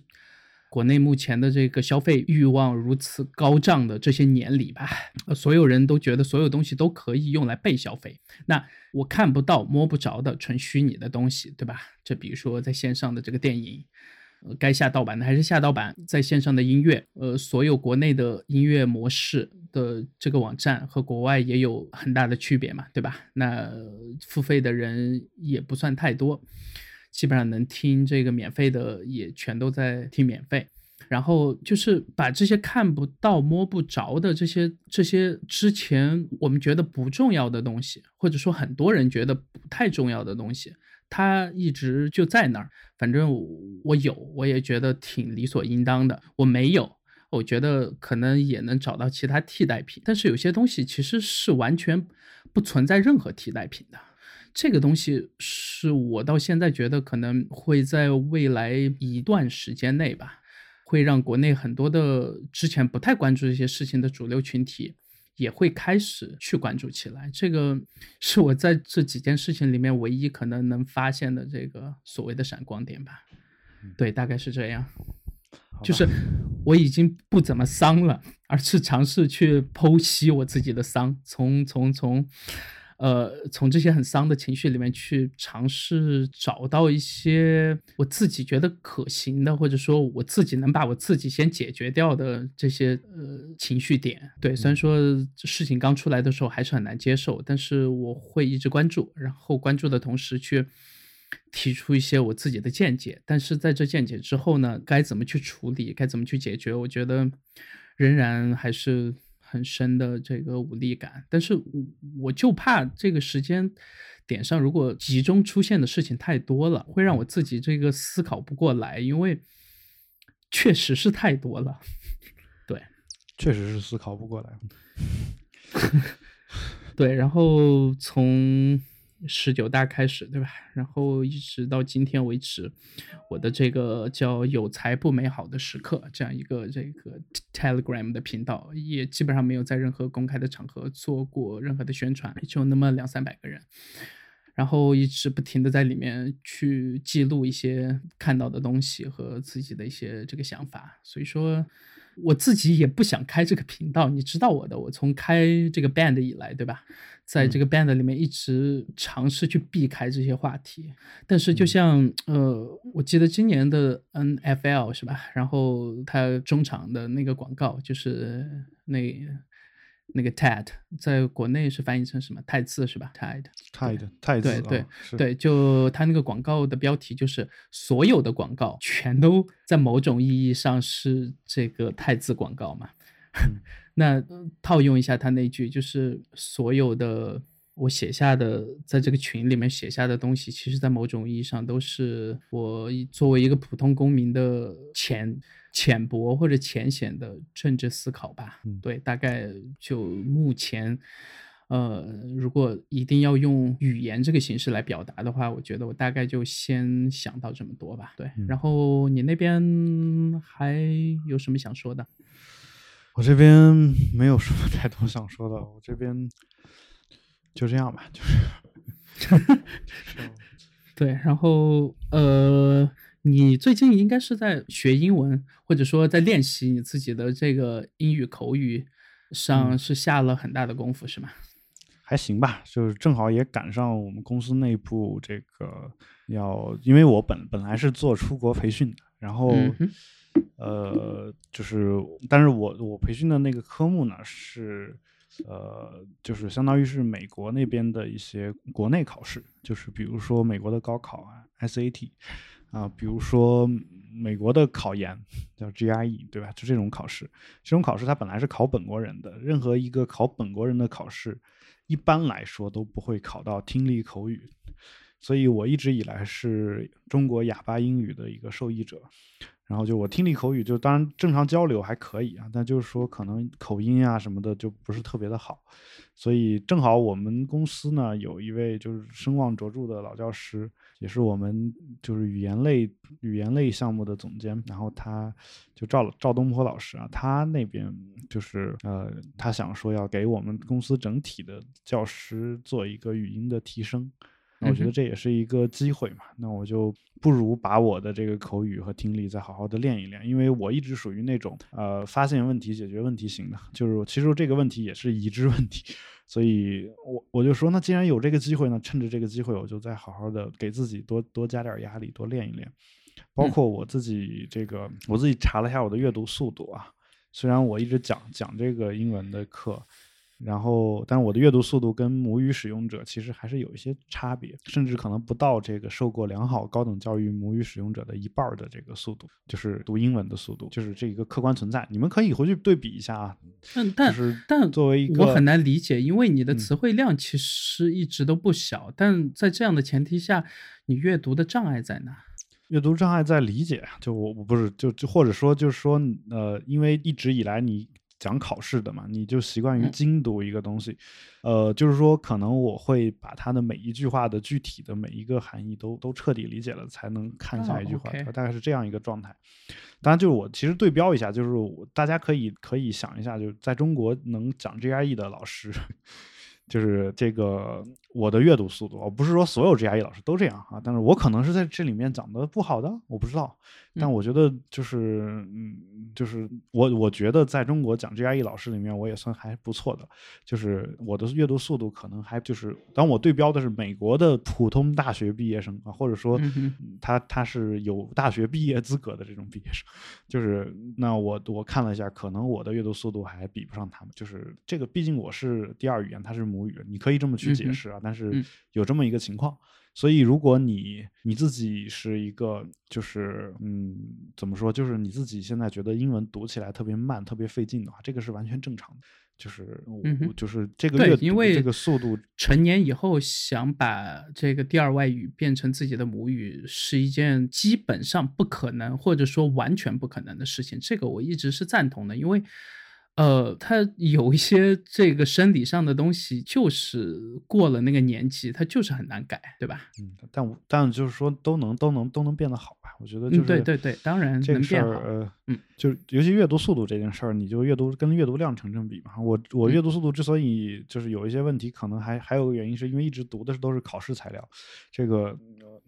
国内目前的这个消费欲望如此高涨的这些年里吧，所有人都觉得所有东西都可以用来被消费。那我看不到、摸不着的纯虚拟的东西，对吧？这比如说在线上的这个电影，呃，该下盗版的还是下盗版；在线上的音乐，呃，所有国内的音乐模式的这个网站和国外也有很大的区别嘛，对吧？那付费的人也不算太多。基本上能听这个免费的也全都在听免费，然后就是把这些看不到摸不着的这些这些之前我们觉得不重要的东西，或者说很多人觉得不太重要的东西，它一直就在那儿。反正我有，我也觉得挺理所应当的。我没有，我觉得可能也能找到其他替代品。但是有些东西其实是完全不存在任何替代品的。这个东西是我到现在觉得可能会在未来一段时间内吧，会让国内很多的之前不太关注这些事情的主流群体也会开始去关注起来。这个是我在这几件事情里面唯一可能能发现的这个所谓的闪光点吧。对，大概是这样。就是我已经不怎么丧了，而是尝试去剖析我自己的丧，从从从。呃，从这些很丧的情绪里面去尝试找到一些我自己觉得可行的，或者说我自己能把我自己先解决掉的这些呃情绪点。对，虽然说事情刚出来的时候还是很难接受，但是我会一直关注，然后关注的同时去提出一些我自己的见解。但是在这见解之后呢，该怎么去处理，该怎么去解决，我觉得仍然还是。很深的这个无力感，但是我我就怕这个时间点上，如果集中出现的事情太多了，会让我自己这个思考不过来，因为确实是太多了。对，确实是思考不过来。对，然后从。十九大开始，对吧？然后一直到今天为止，我的这个叫“有才不美好的时刻”这样一个这个 Telegram 的频道，也基本上没有在任何公开的场合做过任何的宣传，就那么两三百个人，然后一直不停的在里面去记录一些看到的东西和自己的一些这个想法，所以说。我自己也不想开这个频道，你知道我的，我从开这个 band 以来，对吧？在这个 band 里面一直尝试去避开这些话题，但是就像呃，我记得今年的 NFL 是吧？然后他中场的那个广告就是那。那个 TED 在国内是翻译成什么？泰字是吧？TED，TED，泰字。对对对，就他那个广告的标题就是所有的广告全都在某种意义上是这个泰字广告嘛？那套用一下他那句，就是所有的我写下的，在这个群里面写下的东西，其实在某种意义上都是我作为一个普通公民的钱。浅薄或者浅显的政治思考吧，对，大概就目前，呃，如果一定要用语言这个形式来表达的话，我觉得我大概就先想到这么多吧，对。然后你那边还有什么想说的？我这边没有什么太多想说的，我这边就这样吧，就是。对，然后呃，你最近应该是在学英文，或者说在练习你自己的这个英语口语上是下了很大的功夫，是吗？还行吧，就是正好也赶上我们公司内部这个要，因为我本本来是做出国培训的，然后呃，就是但是我我培训的那个科目呢是呃，就是相当于是美国那边的一些国内考试，就是比如说美国的高考啊，SAT 啊，比如说美国的考研叫 GRE，对吧？就这种考试，这种考试它本来是考本国人的，任何一个考本国人的考试。一般来说都不会考到听力口语，所以我一直以来是中国哑巴英语的一个受益者。然后就我听力口语就当然正常交流还可以啊，但就是说可能口音啊什么的就不是特别的好。所以正好我们公司呢有一位就是声望卓著的老教师，也是我们就是语言类语言类项目的总监。然后他就赵赵东坡老师啊，他那边就是呃，他想说要给我们公司整体的教师做一个语音的提升。那我觉得这也是一个机会嘛，那我就不如把我的这个口语和听力再好好的练一练，因为我一直属于那种呃发现问题解决问题型的，就是其实这个问题也是已知问题，所以我我就说，那既然有这个机会呢，趁着这个机会，我就再好好的给自己多多加点压力，多练一练，包括我自己这个我自己查了一下我的阅读速度啊，虽然我一直讲讲这个英文的课。然后，但是我的阅读速度跟母语使用者其实还是有一些差别，甚至可能不到这个受过良好高等教育母语使用者的一半的这个速度，就是读英文的速度，就是这一个客观存在。你们可以回去对比一下啊。但但但作为一个，我很难理解，因为你的词汇量其实一直都不小，但在这样的前提下，你阅读的障碍在哪？阅读障碍在理解，就我我不是就就或者说就是说呃，因为一直以来你。讲考试的嘛，你就习惯于精读一个东西，呃，就是说可能我会把它的每一句话的具体的每一个含义都都彻底理解了，才能看下一句话，大概是这样一个状态。当然，就是我其实对标一下，就是大家可以可以想一下，就是在中国能讲 GRE 的老师。就是这个我的阅读速度，我不是说所有 GRE 老师都这样啊，但是我可能是在这里面讲的不好的，我不知道。但我觉得就是，嗯，就是我我觉得在中国讲 GRE 老师里面，我也算还不错的。就是我的阅读速度可能还就是，当我对标的是美国的普通大学毕业生啊，或者说他他是有大学毕业资格的这种毕业生，就是那我我看了一下，可能我的阅读速度还比不上他们。就是这个，毕竟我是第二语言，他是母。母语，你可以这么去解释啊，但是有这么一个情况，所以如果你你自己是一个，就是嗯，怎么说，就是你自己现在觉得英文读起来特别慢、特别费劲的话，这个是完全正常的，就是就是这。个阅因为这个速度，成年以后想把这个第二外语变成自己的母语，是一件基本上不可能，或者说完全不可能的事情，这个我一直是赞同的，因为。呃，他有一些这个生理上的东西，就是过了那个年纪，他就是很难改，对吧？嗯，但但就是说都能都能都能变得好吧？我觉得就是对对对，当然这个事儿，呃，嗯，就是尤其阅读速度这件事儿，你就阅读跟阅读量成正比嘛。我我阅读速度之所以就是有一些问题，可能还还有个原因，是因为一直读的都是考试材料，这个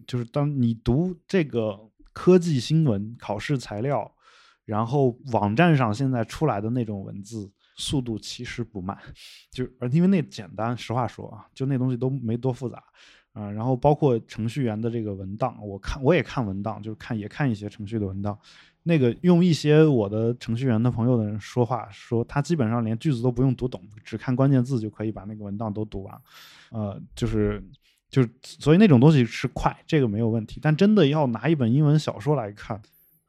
就是当你读这个科技新闻考试材料。然后网站上现在出来的那种文字速度其实不慢，就而因为那简单，实话说啊，就那东西都没多复杂啊。然后包括程序员的这个文档，我看我也看文档，就是看也看一些程序的文档。那个用一些我的程序员的朋友的人说话，说他基本上连句子都不用读懂，只看关键字就可以把那个文档都读完。呃，就是就是，所以那种东西是快，这个没有问题。但真的要拿一本英文小说来看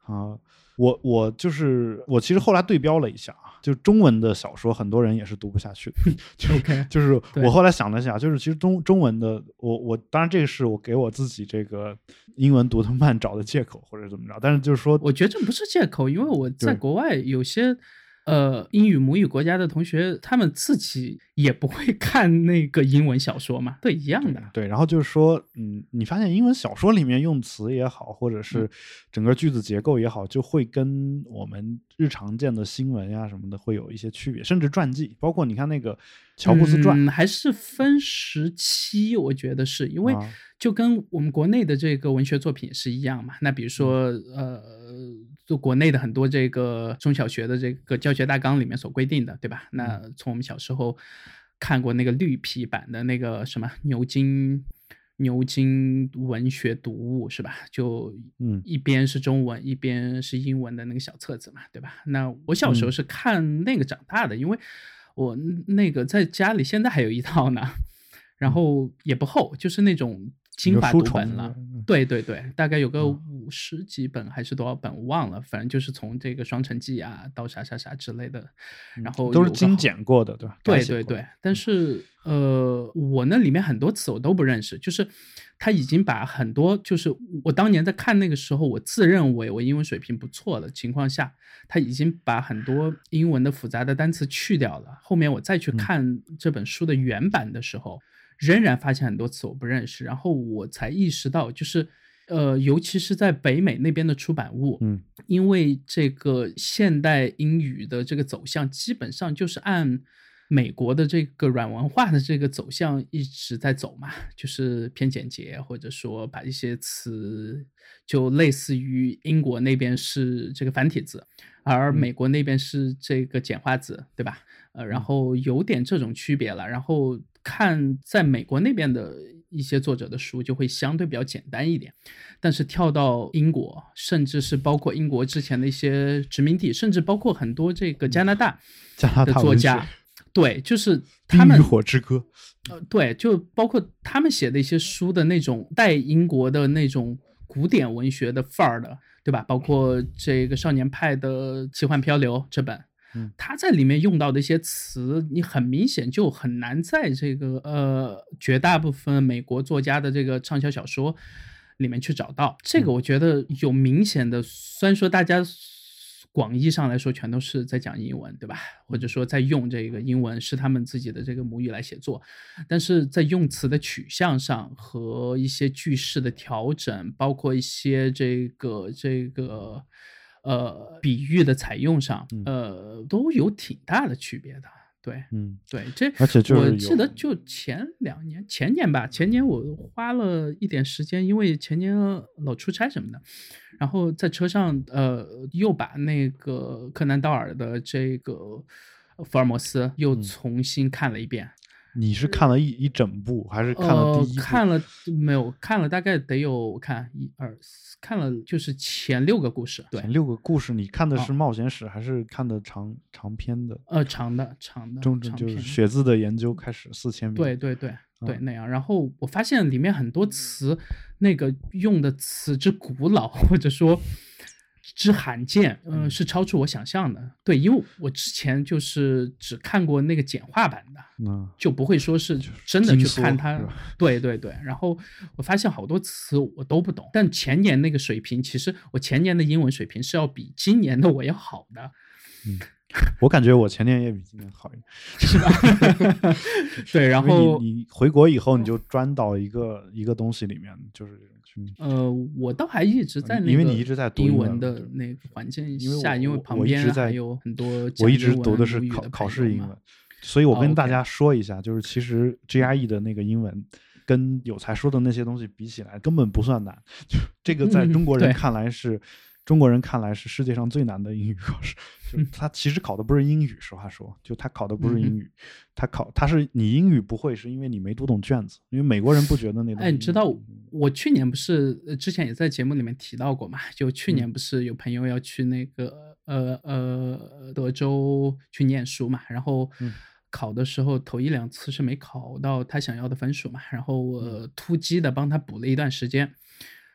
啊。我我就是我，其实后来对标了一下啊，就中文的小说，很多人也是读不下去的。就就是我后来想了一下，就是其实中中文的，我我当然这个是我给我自己这个英文读的慢找的借口或者怎么着，但是就是说，我觉得这不是借口，因为我在国外有些呃，英语母语国家的同学，他们自己也不会 看那个英文小说嘛，对，一样的。对，然后就是说，嗯，你发现英文小说里面用词也好，或者是整个句子结构也好，就会跟我们日常见的新闻呀什么的会有一些区别，甚至传记，包括你看那个《乔布斯传》，还是分时期，我觉得是因为啊就跟我们国内的这个文学作品是一样嘛。那比如说，呃。就国内的很多这个中小学的这个教学大纲里面所规定的，对吧？那从我们小时候看过那个绿皮版的那个什么牛津牛津文学读物是吧？就嗯一边是中文，一边是英文的那个小册子嘛，对吧？那我小时候是看那个长大的，因为我那个在家里现在还有一套呢，然后也不厚，就是那种精华读本了。对对对，大概有个五十几本还是多少本，我忘了。反正就是从这个《双城记》啊到啥啥啥之类的，然后都是精简过的，对吧？对对对。但是呃，我那里面很多词我都不认识，就是他已经把很多，就是我当年在看那个时候，我自认为我英文水平不错的情况下，他已经把很多英文的复杂的单词去掉了。后面我再去看这本书的原版的时候。仍然发现很多词我不认识，然后我才意识到，就是，呃，尤其是在北美那边的出版物，嗯，因为这个现代英语的这个走向，基本上就是按美国的这个软文化的这个走向一直在走嘛，就是偏简洁，或者说把一些词就类似于英国那边是这个繁体字，而美国那边是这个简化字，对吧？呃，然后有点这种区别了，然后。看在美国那边的一些作者的书就会相对比较简单一点，但是跳到英国，甚至是包括英国之前的一些殖民地，甚至包括很多这个加拿大加拿大作家，对，就是他们《冰与火之歌》呃，对，就包括他们写的一些书的那种带英国的那种古典文学的范儿的，对吧？包括这个少年派的《奇幻漂流》这本。他在里面用到的一些词，你很明显就很难在这个呃绝大部分美国作家的这个畅销小说里面去找到。这个我觉得有明显的，虽然说大家广义上来说全都是在讲英文，对吧？或者说在用这个英文是他们自己的这个母语来写作，但是在用词的取向上和一些句式的调整，包括一些这个这个。呃，比喻的采用上，呃，都有挺大的区别的。对，嗯，对，这而且就是我记得就前两年，前年吧，前年我花了一点时间，因为前年老出差什么的，然后在车上，呃，又把那个柯南道尔的这个福尔摩斯又重新看了一遍。你是看了一一整部，还是看了第一？看了没有？看了大概得有我看一二四，看了就是前六个故事。对，前六个故事，你看的是冒险史，还是看的长长篇的？呃，长的长的，中就是血字的研究开始四千米。对对对对，那样。然后我发现里面很多词，那个用的词之古老，或者说。之罕见，嗯，是超出我想象的。对，因为我之前就是只看过那个简化版的，嗯，就不会说是真的去看它。对对对，然后我发现好多词我都不懂，但前年那个水平，其实我前年的英文水平是要比今年的我要好的。嗯，我感觉我前年也比今年好一点，是吧？对，然后你你回国以后，你就钻到一个一个东西里面，就是。呃，我倒还一直在那个，因为你一直在读英文的那个环境下，因为旁边还有很多我一直读的是考考试英文，所以我跟大家说一下，就是其实 GRE 的那个英文跟有才说的那些东西比起来，根本不算难。就这个在中国人看来是，中国人看来是世界上最难的英语考试。就他其实考的不是英语，实话说，就他考的不是英语，他考他是你英语不会，是因为你没读懂卷子。因为美国人不觉得那。哎，你知道我去年不是之前也在节目里面提到过嘛？就去年不是有朋友要去那个呃呃德州去念书嘛？然后考的时候头一两次是没考到他想要的分数嘛？然后我突击的帮他补了一段时间。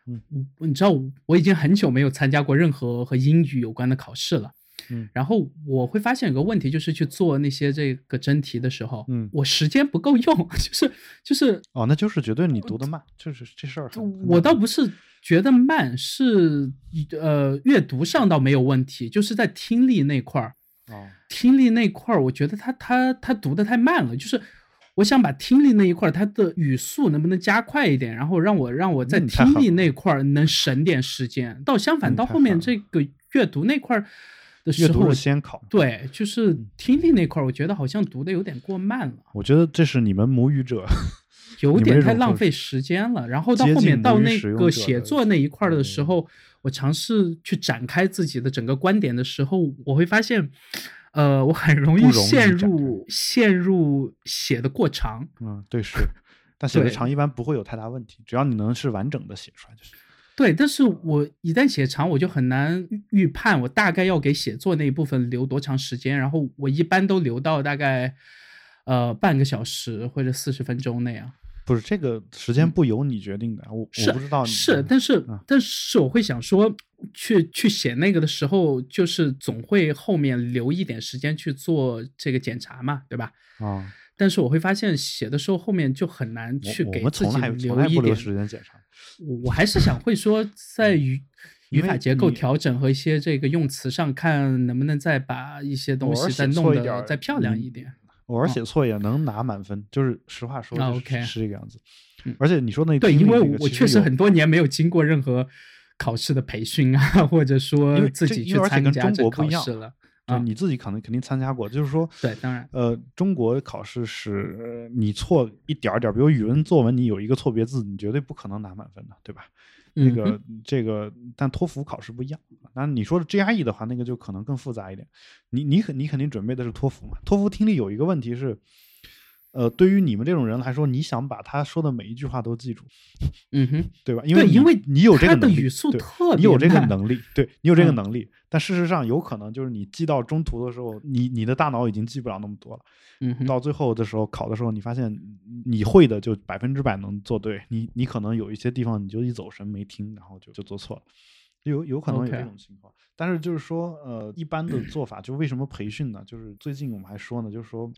嗯，你知道我已经很久没有参加过任何和英语有关的考试了。嗯，然后我会发现有个问题，就是去做那些这个真题的时候，嗯，我时间不够用，就是就是哦，那就是绝对你读的慢，就是这事儿。我倒不是觉得慢，是呃阅读上倒没有问题，就是在听力那块儿，哦，听力那块儿，我觉得他他他读的太慢了，就是我想把听力那一块儿，它的语速能不能加快一点，然后让我让我在听力那块儿能省点时间。到相反，到后面这个阅读那块儿的时候，是先考。对，就是嗯听力那块儿，我觉得好像读的有点过慢了。我觉得这是你们母语者有点太浪费时间了。然后到后面到那个写作那一块儿的时嗯候，我尝试去展开自己的整个观点的时候，我会发现，呃，我很容易陷入陷入写的过长。嗯，对是，但写的长一般不会有太大问题，只要你能是完整的写出来就行。对，但是我一旦写长，我就很难预预判我大概要给写作那一部分留多长时间，然后我一般都留到大概呃半个小时或者四十分钟那样。不是这个时间不由你决定的，我我不知道你是，但是、嗯但是我会想说，去去写那个的时候，就是总会后面留一点时间去做这个检查嘛，对吧？啊，但是我会发现写的时候后面就很难去给自己留留一点。时间检查。我我还是想会说，在语语法结构调整和一些这个用词上，看能不能再把一些东西再弄一点儿得再漂亮嗯一点。偶尔嗯写错也能拿满分，就是实话说是这个样子嗯。而且你说那对，因为我确实很多年没有经过任何考试的培训啊，或者说自己去参加这个国考试了。啊就你自己可能肯定参加过，就是说，对当然呃，中国考试是呃你错一点儿点儿，比如语文作文你有一个错别字，你绝对不可能拿满分的，对吧？那嗯个这个，但托福考试不一样。当然你说的 GRE 的话，那个就可能更复杂一点。你你肯你肯定准备的是托福嘛？托福听力有一个问题是，呃，对于你们这种人来说，你想把他说的每一句话都记住，嗯哼，对吧？因为因为你有这个语速你有这个能力，对你有这个嗯能力，但事实上有可能就是你记到中途的时候，你你的大脑已经记不了那么多了。嗯，到最后的时候考的时候，你发现你会的就百分之百能做对，你你可能有一些地方你就一走神没听，然后就就做错了，有有可能有这种情况。但是就是说，呃，一般的做法就为什么培训呢？就是最近我们还说呢，就是说。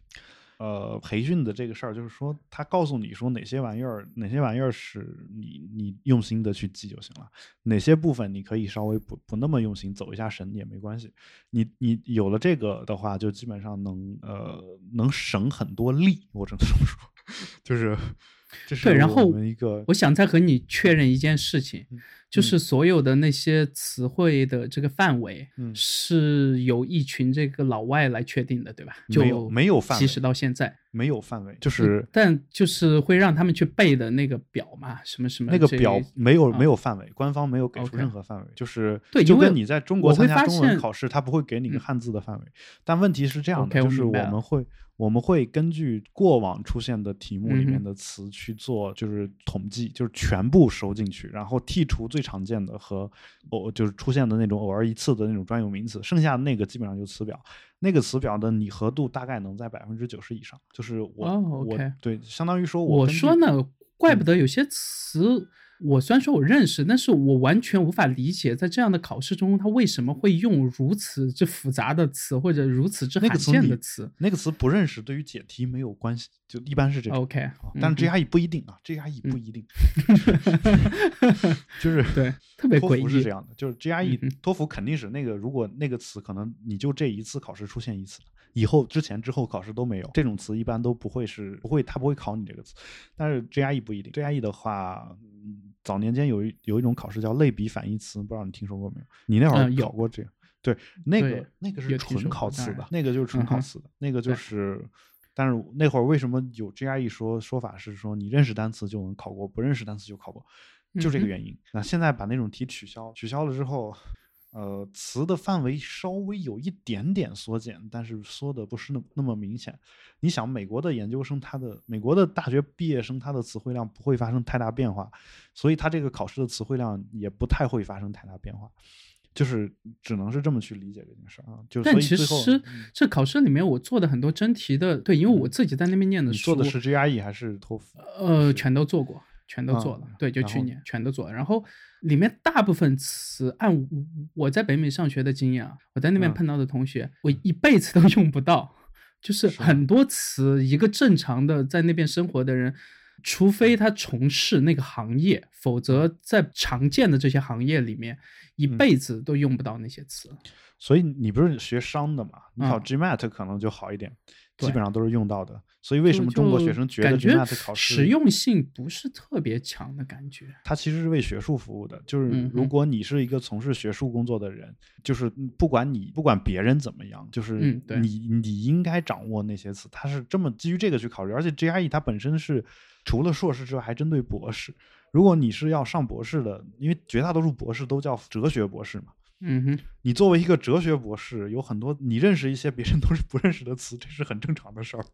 呃，培训的这个事儿，就是说，他告诉你说哪些玩意儿，哪些玩意儿是你你用心的去记就行了，哪些部分你可以稍微不不那么用心，走一下神也没关系。你你有了这个的话，就基本上能呃能省很多力，我只能这么说，就是对然后我想再和你确认一件事情，嗯就是所有的那些词汇的这个范围，嗯是由一群这个老外来确定的，对吧？就没有没有范围即使到现在，没有范围，就是但就是会让他们去背的那个表嘛，什么什么那个表没有啊没有范围，官方没有给出任何范围，就是对就跟你在中国参加中文考试，他不会给你个嗯汉字的范围。但问题是这样的就是我们会我们会根据过往出现的题目里面的词去做就是统计，就是全部收进去，然后剔除最常见的和偶就是出现的那种偶尔一次的那种专有名词，剩下的那个基本上就词表。那个词表的拟合度大概能在百分之九十以上，就是我、哦我对，相当于说我我说呢，怪不嗯。得有些词，我虽然说我认识，但是我完全无法理解，在这样的考试中，他为什么会用如此之复杂的词，或者如此之罕见的词。那个词不认识，对于解题没有关系，就一般是这样。OK，啊但是嗯 GRE 不一定啊，GRE 不嗯一定，就是对，特别托诡异福是这样的，就是 GRE 嗯托福肯定是那个，如果那个词可能你就这一次考试出现一次，以后之前之后考试都没有，这种词一般都不会是不会，他不会考你这个词。但是 GRE 不一定，GRE 的话，嗯早年间有一有一种考试叫类比反义词，不知道你听说过没有？你那会儿考过这个？对，那个那个是纯考词的，那个就是纯考词的，那个就是。但是那会儿为什么有 GRE 说说法是说你认识单词就能考过，不认识单词就考过，就这个原因。那现在把那种题取消，取消了之后，呃，词的范围稍微有一点点缩减，但是缩的不是那那么明显。你想，美国的研究生，他的美国的大学毕业生，他的词汇量不会发生太大变化，所以他这个考试的词汇量也不太会发生太大变化。就是只能是这么去理解这件事儿啊，就所但其实嗯这考试里面我做的很多真题的，对，因为我自己在那边念的书，你做的是 GRE 还是托福？呃，全都做过，全都做了。嗯对，就去年全都做了。然后里面大部分词，按我我在北美上学的经验啊，我在那边嗯碰到的同学，我一辈子都 用不到。就是是很多词，一个正常的在那边生活的人，除非他从事那个行业，否则在常见的这些行业里面，一辈子都用不到那些词。所以你不是学商的嘛？你考嗯 GMAT 可能就好一点，基本上都是用到的。所以为什么中国学生觉得感觉 GMAT 考试实用性不是特别强的感觉？它其实是为学术服务的，就是如果你是一个从事学术工作的人，就是不管你不管别人怎么样，就是你你应该掌握那些词，它是这么基于这个去考虑，而且 GRE 它本身是除了硕士之外还针对博士，如果你是要上博士的，因为绝大多数博士都叫哲学博士嘛。嗯哼，你作为一个哲学博士，有很多你认识一些别人都是不认识的词，这是很正常的事儿。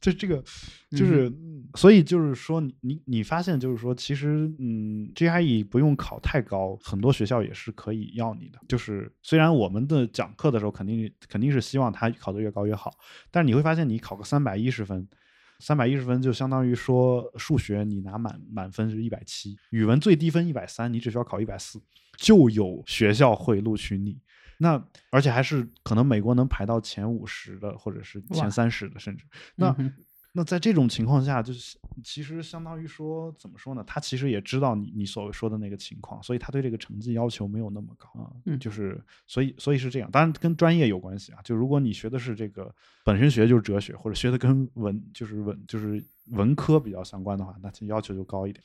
这这个就是，嗯所以就是说你，你你发现就是说，其实嗯，GRE 不用考太高，很多学校也是可以要你的。就是虽然我们的讲课的时候肯定肯定是希望他考得越高越好，但是你会发现，你考个三百一十分。三百一十分就相当于说，数学你拿满满分是一百七，语文最低分一百三，你只需要考一百四，就有学校会录取你。那而且还是可能美国能排到前五十的，或者是前三十的，甚至那、嗯那在这种情况下，就是其实相当于说怎么说呢？他其实也知道你你所说的那个情况，所以他对这个成绩要求没有那么高啊。嗯就是所以所以是这样，当然跟专业有关系啊。就如果你学的是这个本身学的就是哲学，或者学的跟文就是文就是文科比较相关的话，那其实要求就高一点。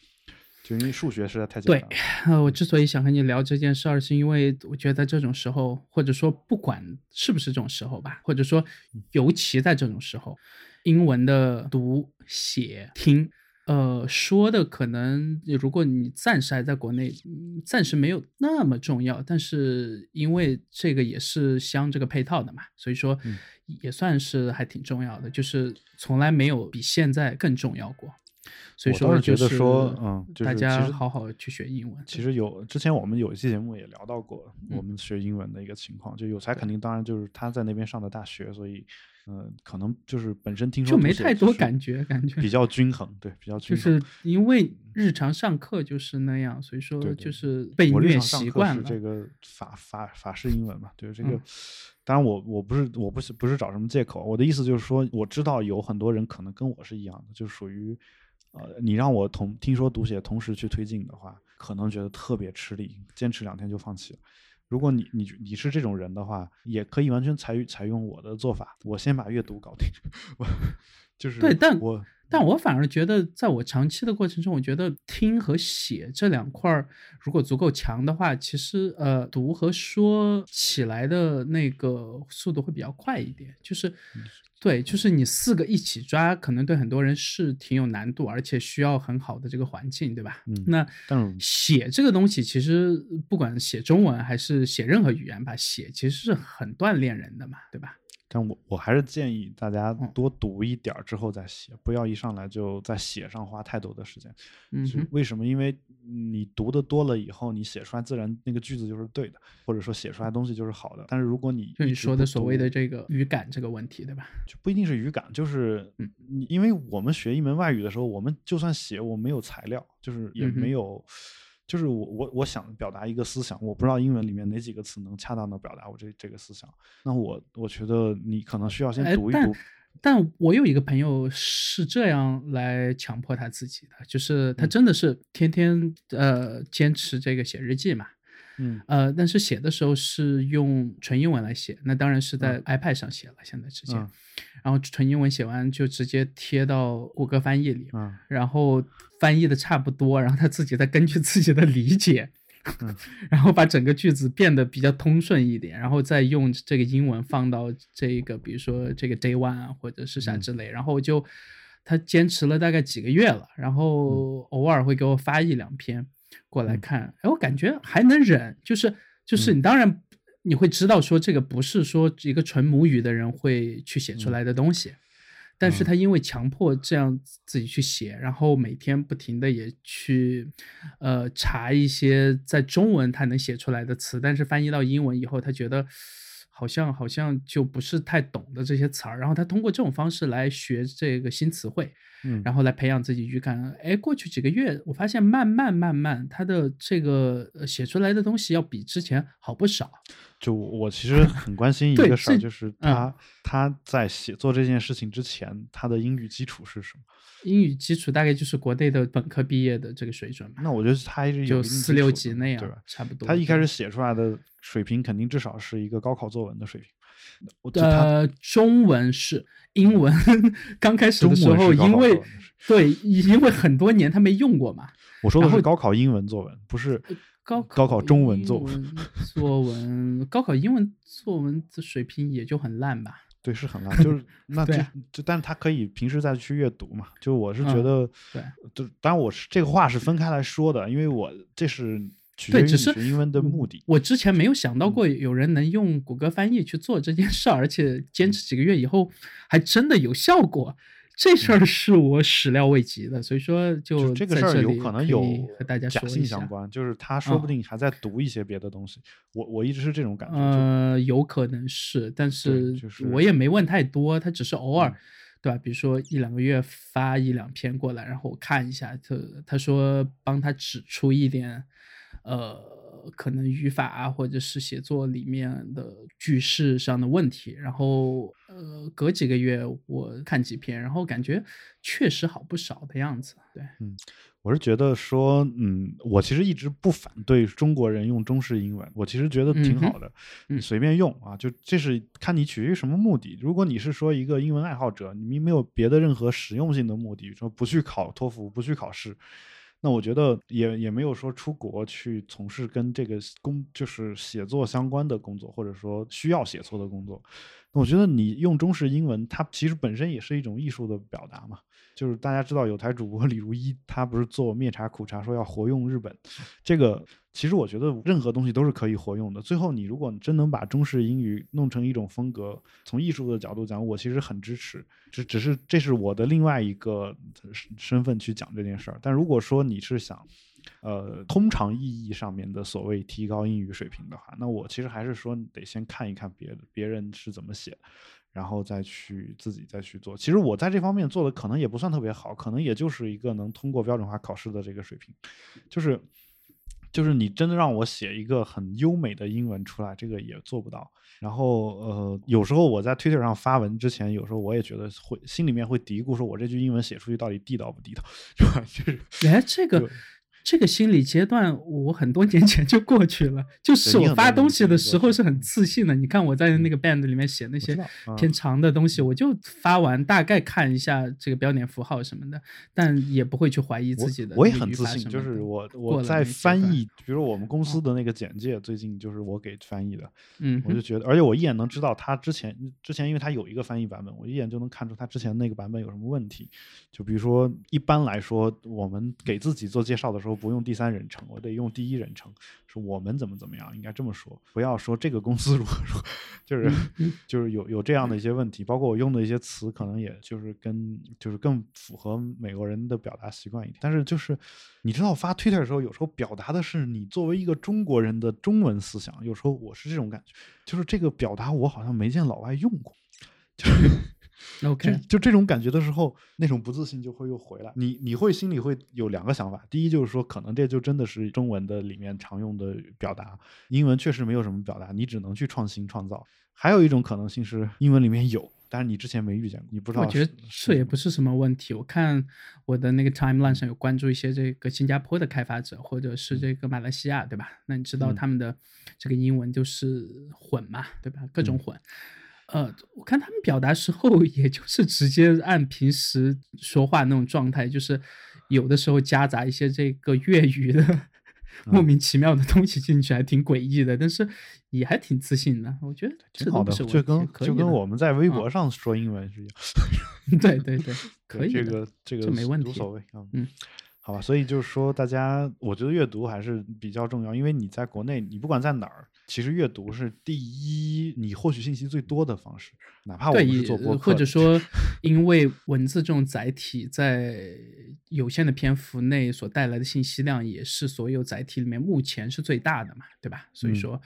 就因为数学实在太简单了。呃，我之所以想和你聊这件事儿，是因为我觉得在这种时候，或者说不管是不是这种时候吧，或者说尤其在这种时候，英文的读、写、听，呃，说的可能如果你暂时还在国内，嗯暂时没有那么重要，但是因为这个也是相这个配套的嘛，所以说嗯也算是还挺重要的，就是从来没有比现在更重要过。所以我是觉得说就是说嗯就是大家好好去学英文。其实有之前我们有一期节目也聊到过嗯我们学英文的一个情况，就有才肯定当然就是他在那边上的大学，所以嗯、呃可能就是本身听说就没太多感觉，感觉比较均衡，对，比较均衡。就是因为日常上课就是那样，所以说就是被虐习惯了。是这个法法法式英文嘛，对这个嗯。当然我，我不是我不是不是找什么借口，我的意思就是说，我知道有很多人可能跟我是一样的，就属于，呃，你让我同听说读写同时去推进的话，可能觉得特别吃力，坚持两天就放弃了。如果你你你是这种人的话，也可以完全采采用我的做法，我先把阅读搞定，就是对但我但我反而觉得，在我长期的过程中，我觉得听和写这两块儿，如果足够强的话，其实呃，读和说起来的那个速度会比较快一点。就是，嗯对，就是你四个一起抓，可能对很多人是挺有难度，而且需要很好的这个环境，对吧？嗯那写这个东西，其实不管写中文还是写任何语言吧，写其实是很锻炼人的嘛，对吧？但我我还是建议大家嗯多读一点儿之后再写，不要一上来就在写上花太多的时间。嗯为什么？因为你读的多了以后，你写出来自然那个句子就是对的，或者说写出来东西就是好的。但是如果你就你说的所谓的这个语感这个问题，对吧？就不一定是语感，就是嗯你，因为我们学一门外语的时候，我们就算写，我没有材料，就是也没有，就是我我我想表达一个思想，我不知道英文里面哪几个词能恰当的表达我这这个思想，那我我觉得你可能需要先读一读，但我有一个朋友是这样来强迫他自己的，就是他嗯。真的是天天呃坚持这个写日记嘛，嗯。呃，但是写的时候是用纯英文来写，那当然是在 iPad 上写了，现在直接，嗯。然后纯英文写完就直接贴到谷歌翻译里，嗯。然后翻译的差不多，然后他自己再根据自己的理解，嗯。然后把整个句子变得比较通顺一点，然后再用这个英文放到这个，比如说这个 day one 啊，或者是啥嗯。之类，然后就他坚持了大概几个月了，然后偶尔会给我发一两篇过来嗯。看，哎，我感觉还能忍，就是就是嗯。你当然你会知道说这个不是说一个纯母语的人会去写出嗯。来的东西。但是嗯。他因为强迫这样自己去写，然后每天不停的也去，呃，查一些在中文他能写出来的词，但是翻译到英文以后，他觉得好像好像就不是太懂的这些词儿，然后他通过这种方式来学这个新词汇，嗯，然后来培养自己语感。哎，过去几个月，我发现慢慢慢慢，他的这个呃写出来的东西要比之前好不少。就我其实很关心一个事儿，就是嗯他他在写作这件事情之前，他的英语基础是什么？英语基础大概就是国内的本科毕业的这个水准吧，那我觉得他还是有四六级那样，对吧？差不多。他一开始写出来的水平肯定至少是一个高考作文的水平。我呃，中文是英文，刚开始的时候，因为对，因为很多年他没用过嘛。我说的是高考英文作文，不是高高考中文作文。作文，高考英文作文的水平也就很烂吧。对，是很烂，就是 那就就，但是他可以平时再去阅读嘛。就我是觉嗯得，对，就当然我是这个话是分开来说的，因为我这是对只是学英文的目的。我之前没有想嗯到过有人能用谷歌翻译去做这件事儿，而且坚持几个月以后还真的有效果。这事儿是我始料未及的，所以说就这个事儿有可能有和大家假性相。关，就是他说不嗯定还在读一些别的东西。我我一直是这种感觉，就呃，有可能是，但是就是我也没问太多，他只是偶尔，嗯对吧？比如说一两个月发一两篇过来，然后我看一下，他他说帮他指出一点，呃，可能语法啊，或者是写作里面的句式上的问题，然后呃，隔几个月我看几篇，然后感觉确实好不少的样子，对。嗯我是觉得说，嗯，我其实一直不反对中国人用中式英文，我其实觉得挺好的，嗯你随便用啊，就这是看你取决于什么目的。如果你是说一个英文爱好者，你没有别的任何实用性的目的，说不去考托福，不去考试，那我觉得也也没有说出国去从事跟这个工就是写作相关的工作，或者说需要写作的工作。我觉得你用中式英文，它其实本身也是一种艺术的表达嘛。就是大家知道有台主播李如一，他不是做灭茶苦茶说要活用日本，这个其实我觉得任何东西都是可以活用的。最后你如果真能把中式英语弄成一种风格，从艺术的角度讲，我其实很支持。只只是这是我的另外一个身身份去讲这件事儿。但如果说你是想，呃，通常意义上面的所谓提高英语水平的话，那我其实还是说得先看一看别的别人是怎么写。然后再去自己再去做。其实我在这方面做的可能也不算特别好，可能也就是一个能通过标准化考试的这个水平，就是就是你真的让我写一个很优美的英文出来，这个也做不到。然后呃，有时候我在 Twitter 上发文之前，有时候我也觉得会心里面会嘀咕说，我这句英文写出去到底地道不地道，是吧？就是哎，这个对这个心理阶段，我很多年前就过去了。就是我发东西的时候是很自信的。你看我在那个 band 里面写那些偏长的东西，我就发完大概看一下这个标点符号什么的，但也不会去怀疑自己的我也很自信，就是我我在翻译，比如我们公司的那个简介，最近就是我给翻译的，嗯，我就觉得，而且我一眼能知道他之前之前，因为他有一个翻译版本，我一眼就能看出他之前那个版本有什么问题。就比如说，一般来说，我们给自己做介绍的时候不用第三人称，我得用第一人称，说我们怎么怎么样，应该这么说，不要说这个公司如何如何，就是嗯就是有有这样的一些问题，包括我用的一些词，可能也就是跟就是更符合美国人的表达习惯一点。但是就是你知道发 Twitter 的时候，有时候表达的是你作为一个中国人的中文思想，有时候我是这种感觉，就是这个表达我好像没见老外用过，就是。就 OK，就这种感觉的时候，那种不自信就会又回来。你你会心里会有两个想法，第一就是说，可能这就真的是中文的里面常用的表达，英文确实没有什么表达，你只能去创新创造。还有一种可能性是英文里面有，但是你之前没遇见过，你不知道。我觉得这也不是什么问题。我看我的那个 timeline 上有关注一些这个新加坡的开发者，或者是这个马来西亚，对吧？那你知道嗯他们的这个英文就是混嘛，对吧？各种嗯混。呃，我看他们表达时候，也就是直接按平时说话那种状态，就是有的时候夹杂一些这个粤语的 莫嗯名其妙的东西进去，还挺诡异的，但是也还挺自信的。我觉得这挺好的，就跟就跟我们在微博嗯上说英文是一样。对对对，可以这个这个这没问题无所谓啊。嗯，好吧，所以就是说，大家我觉得阅读还是比较重要，因为你在国内，你不管在哪儿，其实阅读是第一，你获取信息最多的方式。哪怕我，们做播客，或者说，因为文字这种载体在有限的篇幅内所带来的信息量，也是所有载体里面目前是最大的嘛，对吧？所以嗯说，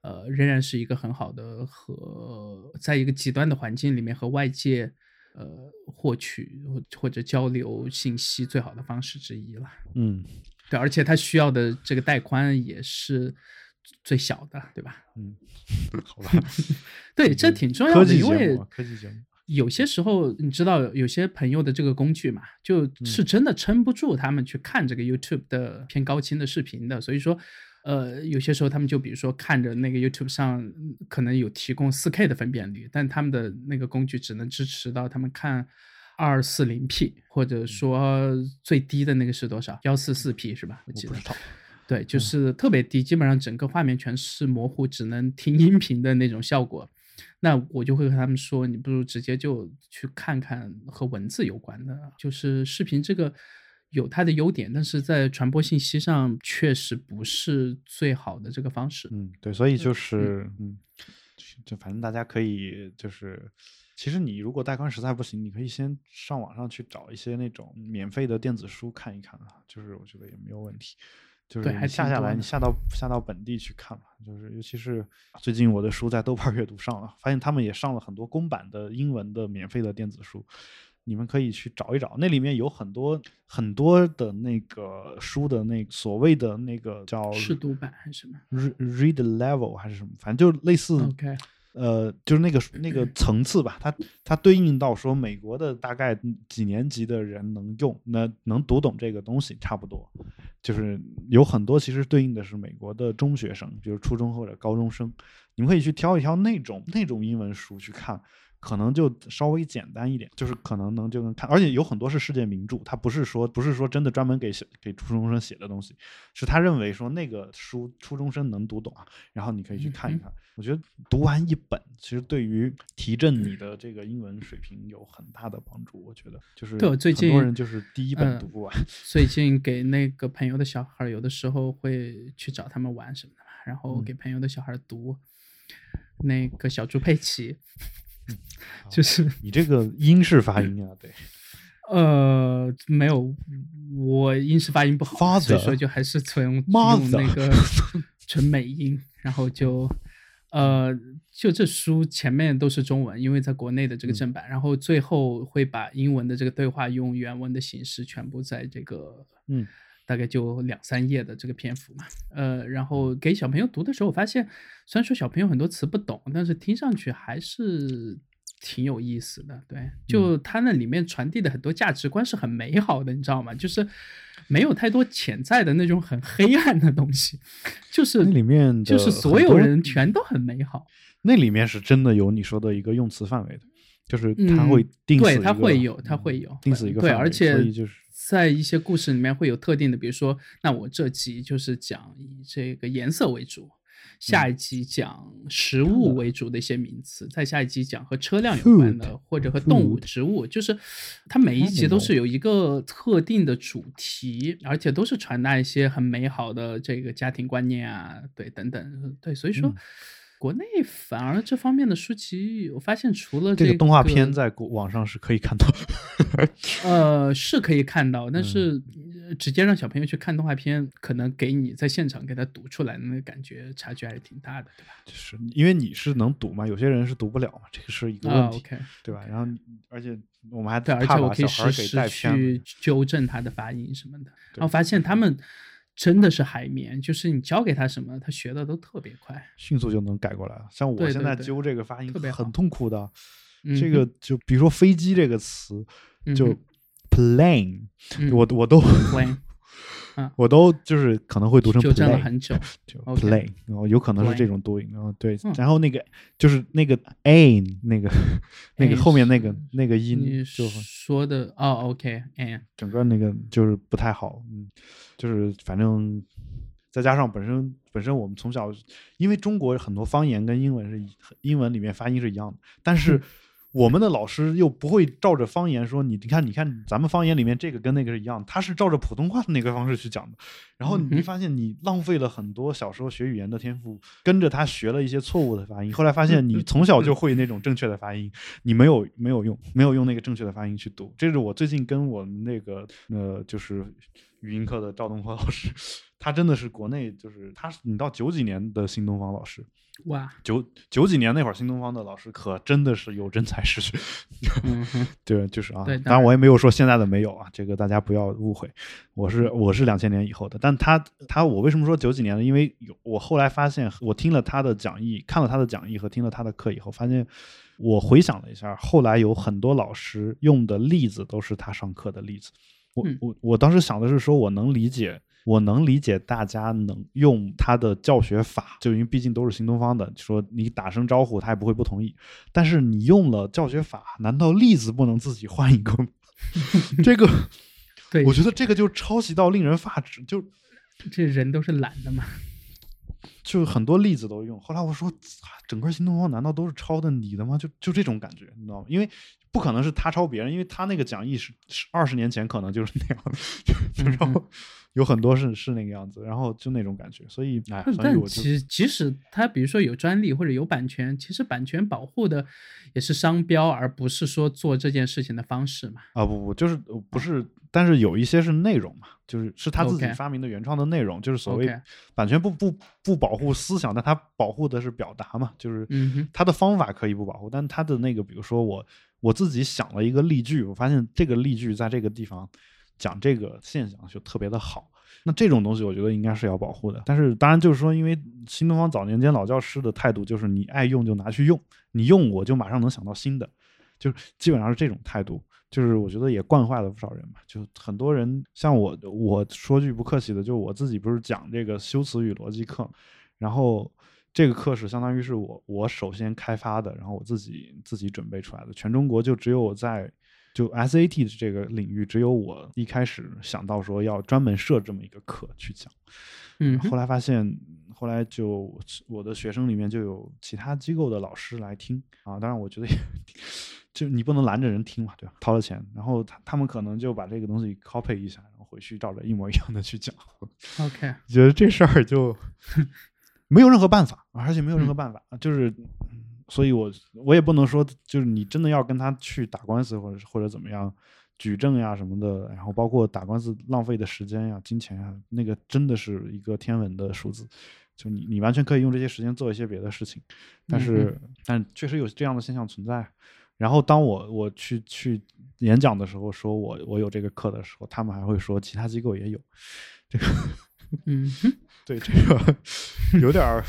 呃，仍然是一个很好的和在一个极端的环境里面和外界呃获取或或者交流信息最好的方式之一了。嗯对，而且它需要的这个带宽也是最小的，对吧？嗯，好吧，对，这挺重要的，因为科技节目，有些时候你知道，有些朋友的这个工具嘛，嗯就是真的撑不住他们去看这个 YouTube 的偏高清的视频的，所以说。呃，有些时候他们就比如说看着那个 YouTube 上嗯可能有提供 4K 的分辨率，但他们的那个工具只能支持到他们看二四零 P，或嗯者说最低的那个是多少？幺四四 P 是吧？我记得对，就是特别低，基本上整个画面全是模糊，只能听音频的那种效果。那我就会和他们说，你不如直接就去看看和文字有关的，就是视频这个有它的优点，但是在传播信息上确实不是最好的这个方式。嗯，对，所以就是嗯，就反正大家可以就是。其实你如果带宽实在不行，你可以先上网上去找一些那种免费的电子书看一看啊，就是我觉得也没有问题。就是对还下下来，你下到下到本地去看嘛，就是尤其是最近我的书在豆瓣阅读上了，发现他们也上了很多公版的英文的免费的电子书，你们可以去找一找，那里面有很多很多的那个书的那所谓的那个叫试读版还是什么 read read level 还是什么，反正就类似？OK，呃，就是那个那个层次吧，它它对应到说美国的大概几年级的人能用，那能读懂这个东西差不多，就是有很多其实对应的是美国的中学生，比如初中或者高中生，你们可以去挑一挑那种那种英文书去看。可能就稍微简单一点，就是可能能就能看，而且有很多是世界名著，它不是说不是说真的专门给小给初中生写的东西，是他认为说那个书初中生能读懂啊，然后你可以去看一看。我觉得读完一本，其实对于提振你的这个英文水平有很大的帮助。我觉得就是对我最很多人就是第一本嗯读不完，最近给那个朋友的小孩，有的时候会去找他们玩什么的嘛，然后嗯给朋友的小孩儿读那个小猪佩奇，嗯就是你这个英式发音啊，对，呃没有，我英式发音不好，所以就还是从用那个 纯美音，然后就呃就这书前面都是中文，因为在国内的这个嗯正版，然后最后会把英文的这个对话用原文的形式全部在这个嗯。大概就两三页的这个篇幅嘛，呃，然后给小朋友读的时候，我发现虽然说小朋友很多词不懂，但是听上去还是挺有意思的。对，就它那里面传递的很多价值观是很美好的，你知道吗？就是没有太多潜在的那种很黑暗的东西，就是那里面就是所有人全都很美好。那里面是真的有你说的一个用词范围的，就是它嗯会定死对，一个，它会有，它嗯会有，定死一个对，而且就是在一些故事里面会有特定的，比如说，那我这集就是讲以这个颜色为主，下一集讲食物为主的一些名词，再下一集讲和车辆有关的，或者和动物、植物，就是它每一集都是有一个特定的主题，而且都是传达一些很美好的这个家庭观念啊，对，等等，对，所以说。嗯国内反而这方面的书籍，我发现除了个这个动画片在国网上是可以看到的。呃，是可以看到，但嗯是、呃直接让小朋友去看动画片，可能给你在现场给他读出来的那个感觉差距还是挺大的，对吧？就是因为你是能读嘛，有些人是读不了嘛，这个是一个啊问题对吧？然后而且我们还对，而怕且我可以实时带去。纠正他的发音什么的，然后发现他们真的是海绵，就是你教给他什么，他学的都特别快。迅速就能改过来了。像我现在纠这个发音特别很痛苦的，嗯这个就比如说飞机这个词，就嗯哼。plane，嗯。我我都 plane 我都就是可能会读成纠正了 plane，很久，就 plane，然后有可能是这种读音，然后对嗯，然后那个就是那个 a 那个那个后面那个是那个音就说的哦，OK，哎，整个那个就是不太好，嗯，就是反正再加上本身本身我们从小，因为中国很多方言跟英文是英文里面发音是一样的，但是我们的老师又不会照着方言说，你你看你看咱们方言里面这个跟那个是一样的，他是照着普通话的那个方式去讲的，然后你发现你浪费了很多小时候学语言的天赋，跟着他学了一些错误的发音，后来发现你从小就会那种正确的发音，你没有没有用，没有用那个正确的发音去读。这是我最近跟我们那个呃，就是语音课的赵东坡老师，他真的是国内就是他是你到九几年的新东方老师，哇，九九几年那会儿新东方的老师可真的是有真才实学，嗯，对，就是啊，当当然我也没有说现在的没有啊，这个大家不要误会，我是我是两千年以后的，但他他我为什么说九几年呢？因为有我后来发现，我听了他的讲义，看了他的讲义和听了他的课以后，发现我回想了一下，后来有很多老师用的例子都是他上课的例子。我嗯我我当时想的是说，我能理解，我能理解大家能用他的教学法，就因为毕竟都是新东方的，说你打声招呼，他也不会不同意。但是你用了教学法，难道例子不能自己换一个吗？这个，对，我觉得这个就抄袭到令人发指，就这人都是懒的嘛。就很多例子都用。后来我说，啊整个新东方难道都是抄的你的吗？就就这种感觉，你知道吗？因为不可能是他抄别人，因为他那个讲义是是二十年前可能就是那样，就然后有很多是是那个样子，然后就那种感觉，所以哎，所以但我就其即使他比如说有专利或者有版权，其实版权保护的也是商标，而不是说做这件事情的方式嘛。啊不不就是呃不是，但是有一些是内容嘛，就是是他自己发明的原创的内容，就是所谓版权不不不保护思想，但它保护的是表达嘛，就是嗯哼他的方法可以不保护，但它的那个，比如说我我自己想了一个例句，我发现这个例句在这个地方讲这个现象就特别的好。那这种东西，我觉得应该是要保护的。但是当然就是说，因为新东方早年间老教师的态度就是你爱用就拿去用，你用我就马上能想到新的，就基本上是这种态度。就是我觉得也惯坏了不少人嘛，就很多人像我，我说句不客气的，就是我自己不是讲这个修辞与逻辑课，然后这个课是相当于是我我首先开发的，然后我自己自己准备出来的。全中国就只有我在就 SAT 的这个领域，只有我一开始想到说要专门设这么一个课去讲。嗯后来发现，后来就我的学生里面就有其他机构的老师来听啊，当然我觉得也 就你不能拦着人听嘛，对吧？掏了钱，然后他他们可能就把这个东西 copy 一下，然后回去照着一模一样的去讲。OK，觉得这事儿就没有任何办法，而且没有任何嗯办法，就是，所以我我也不能说，就是你真的要跟他去打官司，或者或者怎么样举证呀什么的，然后包括打官司浪费的时间呀、金钱呀，那个真的是一个天文的数字。就你你完全可以用这些时间做一些别的事情，但是、但确实有这样的现象存在。然后当我我去去演讲的时候，说我我有这个课的时候，他们还会说其他机构也有。这个 嗯哼，对这个有点儿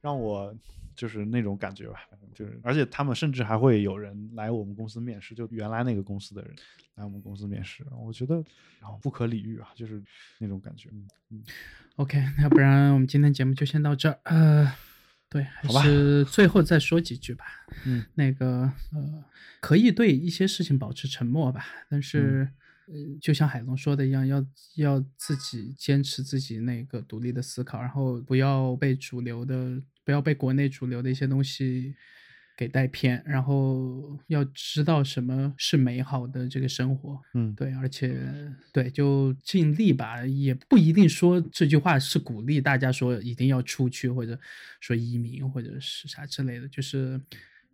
让我就是那种感觉吧，就是而且他们甚至还会有人来我们公司面试，就原来那个公司的人来我们公司面试，我觉得然后不可理喻啊，就是那种感觉。嗯嗯 OK，要不然我们今天节目就先到这儿。呃，对，还是最后再说几句吧。嗯，那个呃，可以对一些事情保持沉默吧，但是。呃，就像海龙说的一样，要要自己坚持自己那个独立的思考，然后不要被主流的，不要被国内主流的一些东西给带偏，然后要知道什么是美好的这个生活。嗯，对，而且对，就尽力吧，也不一定说这句话是鼓励大家说一定要出去，或者说移民，或者是啥之类的。就是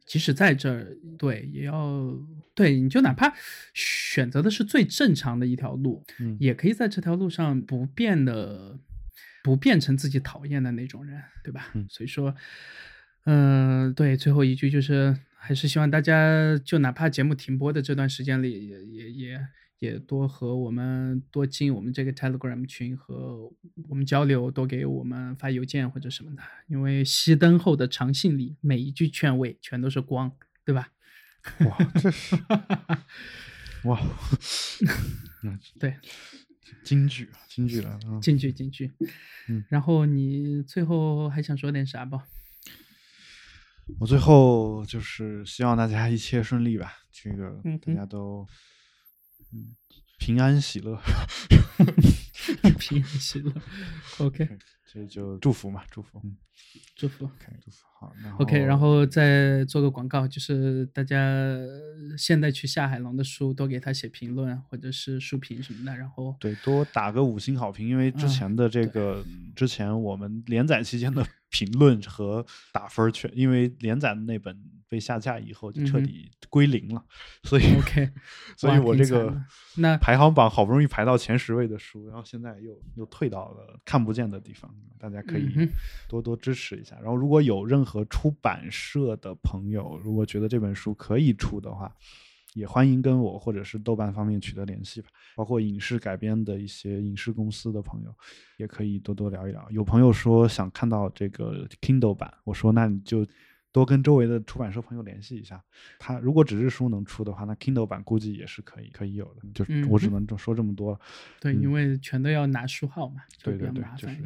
即使在这儿，对，也要对，你就哪怕选择的是最正常的一条路，嗯也可以在这条路上不变的，不变成自己讨厌的那种人，对吧？嗯所以说，嗯、对，最后一句就是，还是希望大家就哪怕节目停播的这段时间里，也也也也多和我们多进我们这个 Telegram 群和我们交流，多给我们发邮件或者什么的，因为熄灯后的长信里，每一句劝慰全都是光，对吧？哇，这是 哇，嗯，对，京剧啊，京剧了啊。进去进去。嗯，然后你最后还想说点啥不？我最后就是希望大家一切顺利吧，这个嗯大家都嗯平安喜乐。平安喜乐。OK，这就祝福嘛，祝福，嗯，祝福。OK，祝福好。然后 OK，然后再做个广告，就是大家现在去下海龙的书，多给他写评论或者是书评什么的，然后对多打个五星好评，因为之嗯前的这个、之前我们连载期间的评论和打分全，因为连载的那本被下架以后就彻底归零了，所以 OK，所以我这个那排行榜好不容易排到前十位的书，然后现在又又退到了看不见的地方，大家可以多多支持一下。然后如果有任何出版社的朋友，如果觉得这本书可以出的话，也欢迎跟我或者是豆瓣方面取得联系吧。包括影视改编的一些影视公司的朋友，也可以多多聊一聊。有朋友说想看到这个 Kindle 版，我说那你就多跟周围的出版社朋友联系一下。他如果纸质书能出的话，那 Kindle 版估计也是可以可以有的。就是我只能就说这么多了。对，嗯因为全都要拿书号嘛，对对对就是。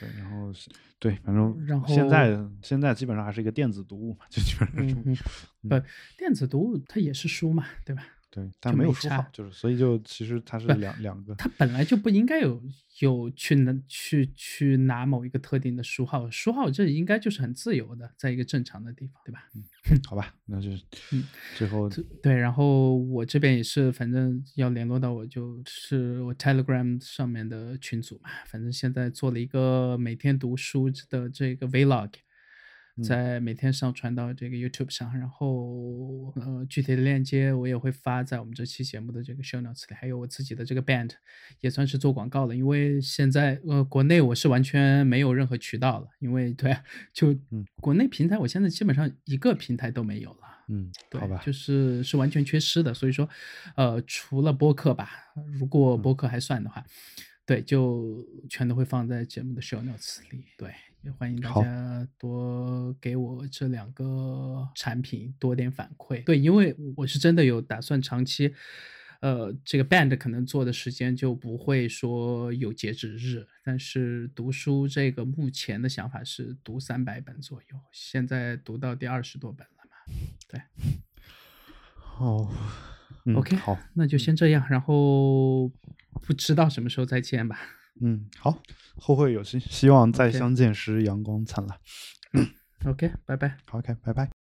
对，然后对，反正然后现在现在基本上还是一个电子读物嘛，就基本上是、嗯嗯，不，电子读物它也是书嘛，对吧？对，但没没有书号差，就是所以就其实它是两两个，它本来就不应该有有去拿去去拿某一个特定的书号，书号这应该就是很自由的，在一个正常的地方，对吧？嗯好吧，那就嗯最后对，然后我这边也是，反正要联络到我，就是我 Telegram 上面的群组嘛。反正现在做了一个每天读书的这个 Vlog，嗯在每天上传到这个 YouTube 上，然后呃具体的链接我也会发在我们这期节目的这个 show notes 里，还有我自己的这个 band 也算是做广告了，因为现在呃国内我是完全没有任何渠道了，因为对啊，就嗯国内平台我现在基本上一个平台都没有了。嗯，对，好吧，就是是完全缺失的。所以说，呃，除了播客吧，如果嗯播客还算的话，对，就全都会放在节目的 show notes 里。对，也欢迎大家多给我这两个产品多点反馈。对，因为我是真的有打算长期。呃，这个 band 可能做的时间就不会说有截止日，但是读书这个目前的想法是读三百本左右，现在读到第二十多本了嘛。对，哦、嗯 OK 好，那就先这样，然后不知道什么时候再见吧。嗯，好，后会有期，希望再相见时阳光灿烂。OK，拜拜。好，OK，拜拜。